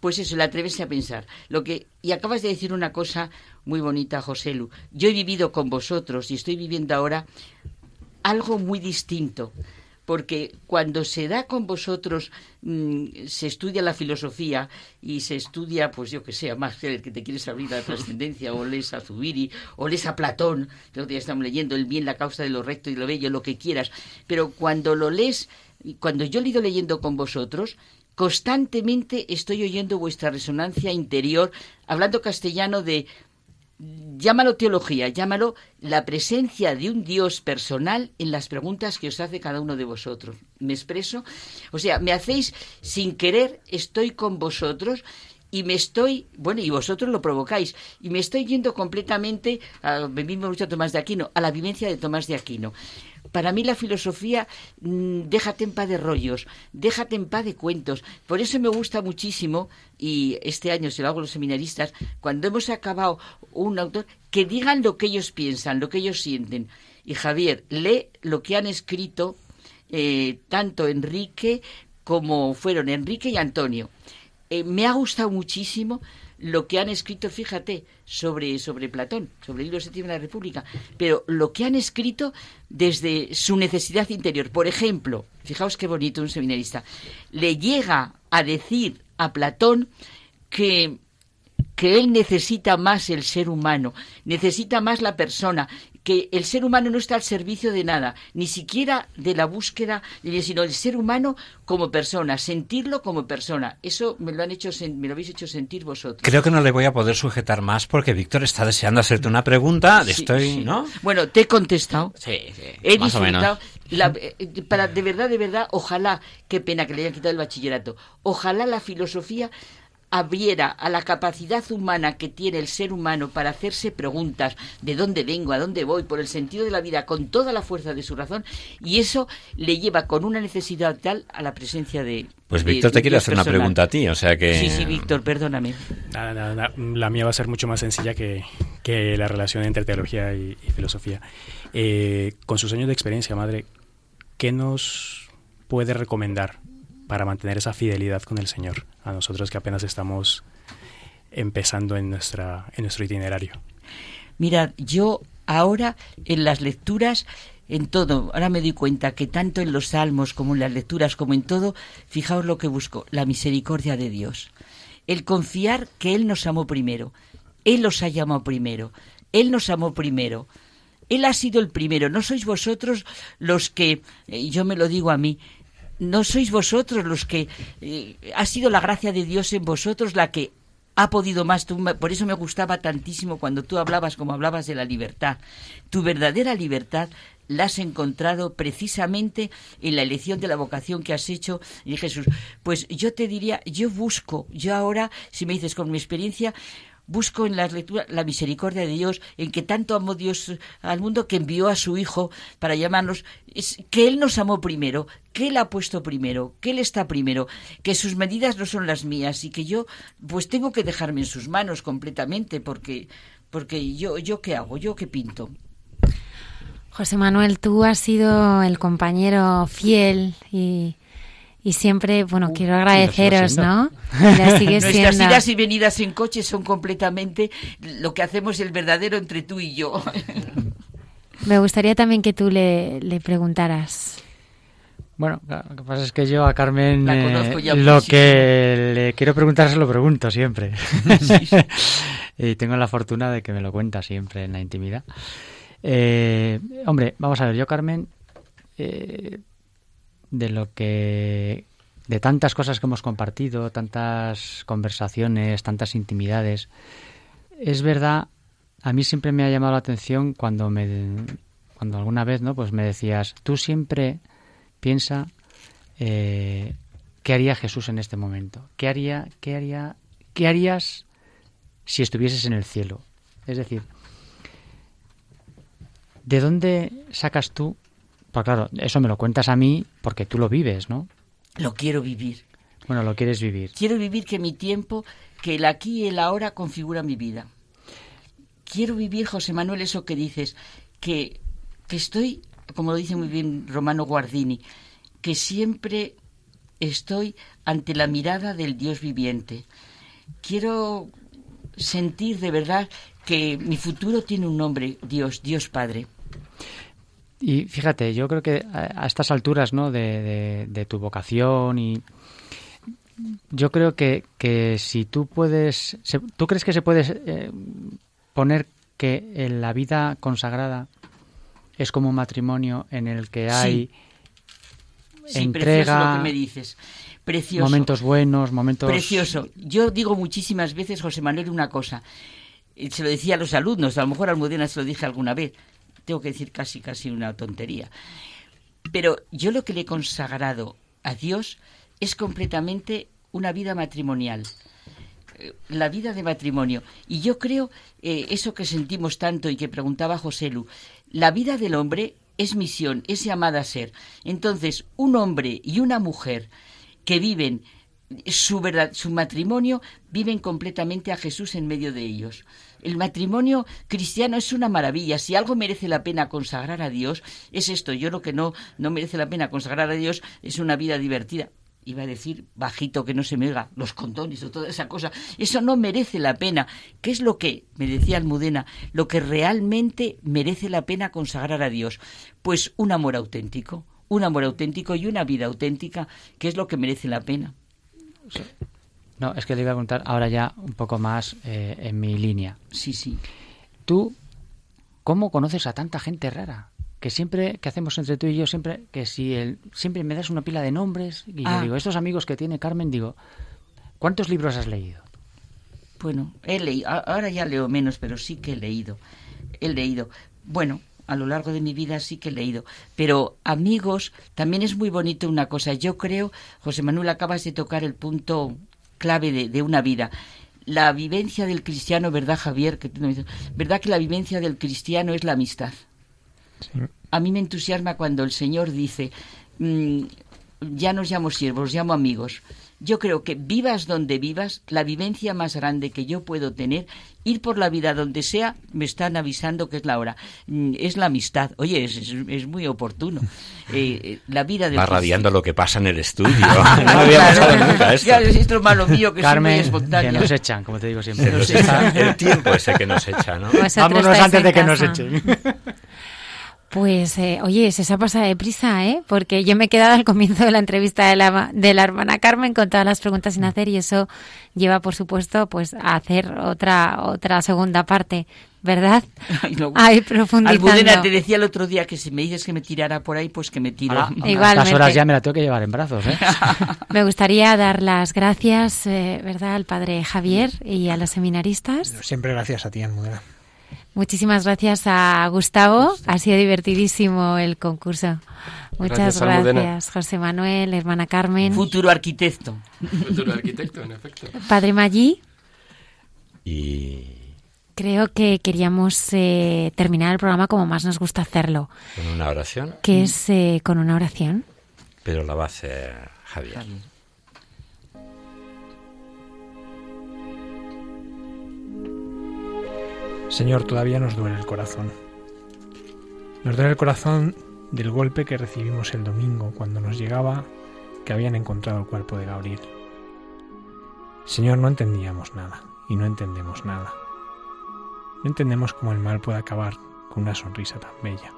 pues eso, el atreverse a pensar. Lo que, y acabas de decir una cosa muy bonita, José Lu. Yo he vivido con vosotros y estoy viviendo ahora algo muy distinto. Porque cuando se da con vosotros, mm, se estudia la filosofía y se estudia, pues yo que sé, más que el que te quieres abrir la trascendencia, o lees a Zubiri, o lees a Platón, que otro día estamos leyendo el bien, la causa de lo recto y lo bello, lo que quieras. Pero cuando lo lees, cuando yo he ido leyendo con vosotros, constantemente estoy oyendo vuestra resonancia interior, hablando castellano de llámalo teología, llámalo la presencia de un Dios personal en las preguntas que os hace cada uno de vosotros. ¿Me expreso? O sea, me hacéis sin querer, estoy con vosotros y me estoy, bueno, y vosotros lo provocáis, y me estoy yendo completamente, a, me mucho Tomás de Aquino, a la vivencia de Tomás de Aquino. Para mí la filosofía, mm, déjate en paz de rollos, déjate en paz de cuentos. Por eso me gusta muchísimo, y este año se lo hago a los seminaristas, cuando hemos acabado un autor, que digan lo que ellos piensan, lo que ellos sienten. Y Javier, lee lo que han escrito eh, tanto Enrique como fueron Enrique y Antonio. Eh, me ha gustado muchísimo lo que han escrito, fíjate, sobre, sobre Platón, sobre el libro séptimo de la República, pero lo que han escrito desde su necesidad interior. Por ejemplo, fijaos qué bonito un seminarista, le llega a decir a Platón que que él necesita más el ser humano, necesita más la persona, que el ser humano no está al servicio de nada, ni siquiera de la búsqueda, sino el ser humano como persona, sentirlo como persona. Eso me lo han hecho, me lo habéis hecho sentir vosotros. Creo que no le voy a poder sujetar más porque Víctor está deseando hacerte una pregunta. Sí, Estoy, sí. ¿no? Bueno, te he contestado. Sí, sí. He más o menos. disfrutado. La- eh, para, de verdad, de verdad, ojalá, qué pena que le hayan quitado el bachillerato, ojalá la filosofía abriera a la capacidad humana que tiene el ser humano para hacerse preguntas de dónde vengo, a dónde voy, por el sentido de la vida, con toda la fuerza de su razón, y eso le lleva con una necesidad tal a la presencia de... Pues de- Víctor te quiere hacer una pregunta a ti, o sea que... Sí, sí, Víctor, perdóname. Nada, nada, nada. La mía va a ser mucho más sencilla que, que la relación entre teología y, y filosofía. Eh, con sus años de experiencia, madre, ¿qué nos puede recomendar para mantener esa fidelidad con el Señor, a nosotros que apenas estamos empezando en, nuestra, en nuestro itinerario. Mirad, yo ahora en las lecturas, en todo, ahora me doy cuenta que tanto en los salmos como en las lecturas, como en todo, fijaos lo que busco, la misericordia de Dios. El confiar que Él nos amó primero, Él los ha llamado primero, Él nos amó primero. Él ha sido el primero, no sois vosotros los que, eh, yo me lo digo a mí, no sois vosotros los que, eh, ha sido la gracia de Dios en vosotros la que ha podido más. Tú por eso me gustaba tantísimo cuando tú hablabas como hablabas de la libertad. Tu verdadera libertad la has encontrado precisamente en la elección de la vocación que has hecho en Jesús. Pues yo te diría, yo busco, yo ahora, si me dices con mi experiencia, busco en las lecturas la misericordia de Dios, en que tanto amó Dios al mundo que envió a su Hijo para llamarnos, es que Él nos amó primero, que Él ha puesto primero, que Él está primero, que sus medidas no son las mías y que yo pues tengo que dejarme en sus manos completamente porque porque yo yo qué hago, yo qué pinto. José Manuel, tú has sido el compañero fiel y, y siempre, bueno, quiero agradeceros, ¿no? Nuestras siendo. idas y venidas en coche son completamente lo que hacemos el verdadero entre tú y yo. Me gustaría también que tú le, le preguntaras. Bueno, lo que pasa es que yo a Carmen La eh, conozco ya lo que le quiero preguntar se lo pregunto siempre. y tengo la fortuna de que me lo cuenta siempre en la intimidad. Eh, hombre, vamos a ver, yo Carmen, eh, de lo que... de tantas cosas que hemos compartido, tantas conversaciones, tantas intimidades, es verdad, a mí siempre me ha llamado la atención cuando me cuando alguna vez no pues me decías tú siempre piensa eh, qué haría Jesús en este momento qué haría qué haría qué harías si estuvieses en el cielo es decir de dónde sacas tú pues claro eso me lo cuentas a mí porque tú lo vives no Lo quiero vivir. bueno lo quieres vivir Quiero vivir que mi tiempo, que el aquí y el ahora configura mi vida. Quiero vivir, José Manuel, eso que dices, que, que estoy, como lo dice muy bien Romano Guardini, que siempre estoy ante la mirada del Dios viviente. Quiero sentir de verdad que mi futuro tiene un nombre, Dios, Dios Padre. Y fíjate, yo creo que a, a estas alturas, ¿no? De, de- de tu vocación y yo creo que, que si tú puedes, se- ¿tú crees que se puede eh, poner que en la vida consagrada es como un matrimonio en el que hay Sí, precioso entrega, lo que me dices. Precioso. momentos buenos, momentos Precioso. Yo digo muchísimas veces, José Manuel, una cosa. Eh, Se lo decía a los alumnos, a lo mejor a Almudena se lo dije alguna vez. Tengo que decir casi, casi una tontería. Pero yo lo que le he consagrado a Dios es completamente una vida matrimonial. Eh, La vida de matrimonio. Y yo creo, eh, eso que sentimos tanto y que preguntaba José Lu, la vida del hombre es misión, es llamada a ser. Entonces, un hombre y una mujer que viven su, verdad, su matrimonio, viven completamente a Jesús en medio de ellos. El matrimonio cristiano es una maravilla. Si algo merece la pena consagrar a Dios, es esto. Yo lo que no, no merece la pena consagrar a Dios es una vida divertida. Iba a decir bajito que no se me oiga, los condones o toda esa cosa. Eso no merece la pena. ¿Qué es lo que, me decía Almudena, lo que realmente merece la pena consagrar a Dios? Pues un amor auténtico, un amor auténtico y una vida auténtica, que es lo que merece la pena. No, es que le iba a preguntar ahora ya un poco más eh, en mi línea. Sí, sí. ¿Tú cómo conoces a tanta gente rara? Que siempre, que hacemos entre tú y yo, siempre, que si el, siempre me das una pila de nombres y Ah. yo digo, estos amigos que tiene Carmen, digo, ¿cuántos libros has leído? Bueno, he leído, ahora ya leo menos, pero sí que he leído. He leído. Bueno, a lo largo de mi vida sí que he leído. Pero amigos, también es muy bonito una cosa. Yo creo, José Manuel, acabas de tocar el punto clave de, de una vida. La vivencia del cristiano, ¿verdad, Javier? Que tú me dices, ¿Verdad que la vivencia del cristiano es la amistad? A mí me entusiasma cuando el Señor dice, mm, ya no os llamo siervos, os llamo amigos. Yo creo que vivas donde vivas, la vivencia más grande que yo puedo tener, ir por la vida donde sea, me están avisando que es la hora. Mm, Es la amistad. Oye, es, es- es muy oportuno. Eh, eh, la vida de Va radiando lo que pasa en el estudio. no Claro, había pasado nunca esto. Ya, esto es malo mío, que Carmen, soy muy espontánea. que nos echan, como te digo siempre. Nos echa el tiempo ese que nos echa, ¿no? Vámonos antes de que nos echen. Pues, eh, oye, se os ha pasado de prisa, ¿eh? Porque yo me he quedado al comienzo de la entrevista de la, de la hermana Carmen con todas las preguntas sin hacer y eso lleva, por supuesto, pues a hacer otra otra segunda parte, ¿verdad? Ay, no. Ahí profundizando. Almudena, te decía el otro día que si me dices que me tirara por ahí, pues que me tiro. Ahora, a Igualmente. estas horas ya me la tengo que llevar en brazos, ¿eh? Me gustaría dar las gracias, eh, ¿verdad?, al padre Javier y a los seminaristas. Siempre gracias a ti, Almudena. Muchísimas gracias a Gustavo. Ha sido divertidísimo el concurso. Muchas Gracias, gracias. José Manuel, hermana Carmen, Futuro arquitecto. Futuro arquitecto, en efecto. padre Maggi. Y Creo que queríamos eh, terminar el programa como más nos gusta hacerlo, con una oración, que es eh, con una oración. pero la va a hacer Javier. Señor, todavía nos duele el corazón. Nos duele el corazón del golpe que recibimos el domingo cuando nos llegaba que habían encontrado el cuerpo de Gabriel. Señor, no entendíamos nada y no entendemos nada. No entendemos cómo el mal puede acabar con una sonrisa tan bella.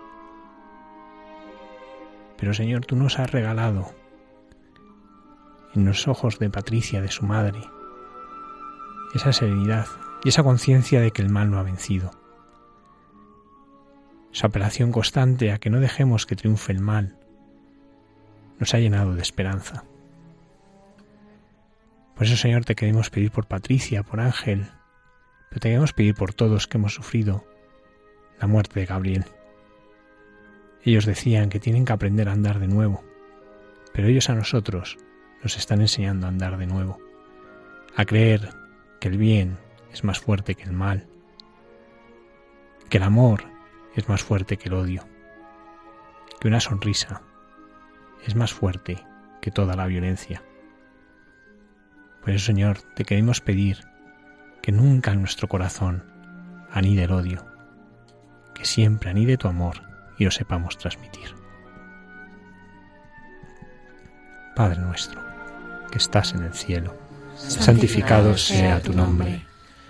Pero Señor, tú nos has regalado en los ojos de Patricia, de su madre, esa serenidad y esa conciencia de que el mal no ha vencido. Esa apelación constante a que no dejemos que triunfe el mal nos ha llenado de esperanza. Por eso, Señor, te queremos pedir por Patricia, por Ángel, pero te queremos pedir por todos que hemos sufrido la muerte de Gabriel. Ellos decían que tienen que aprender a andar de nuevo, pero ellos a nosotros nos están enseñando a andar de nuevo, a creer que el bien es más fuerte que el mal, que el amor es más fuerte que el odio, que una sonrisa es más fuerte que toda la violencia. Por eso, Señor, te queremos pedir que nunca en nuestro corazón anide el odio, que siempre anide tu amor y lo sepamos transmitir. Padre nuestro, que estás en el cielo, santificado sea tu nombre.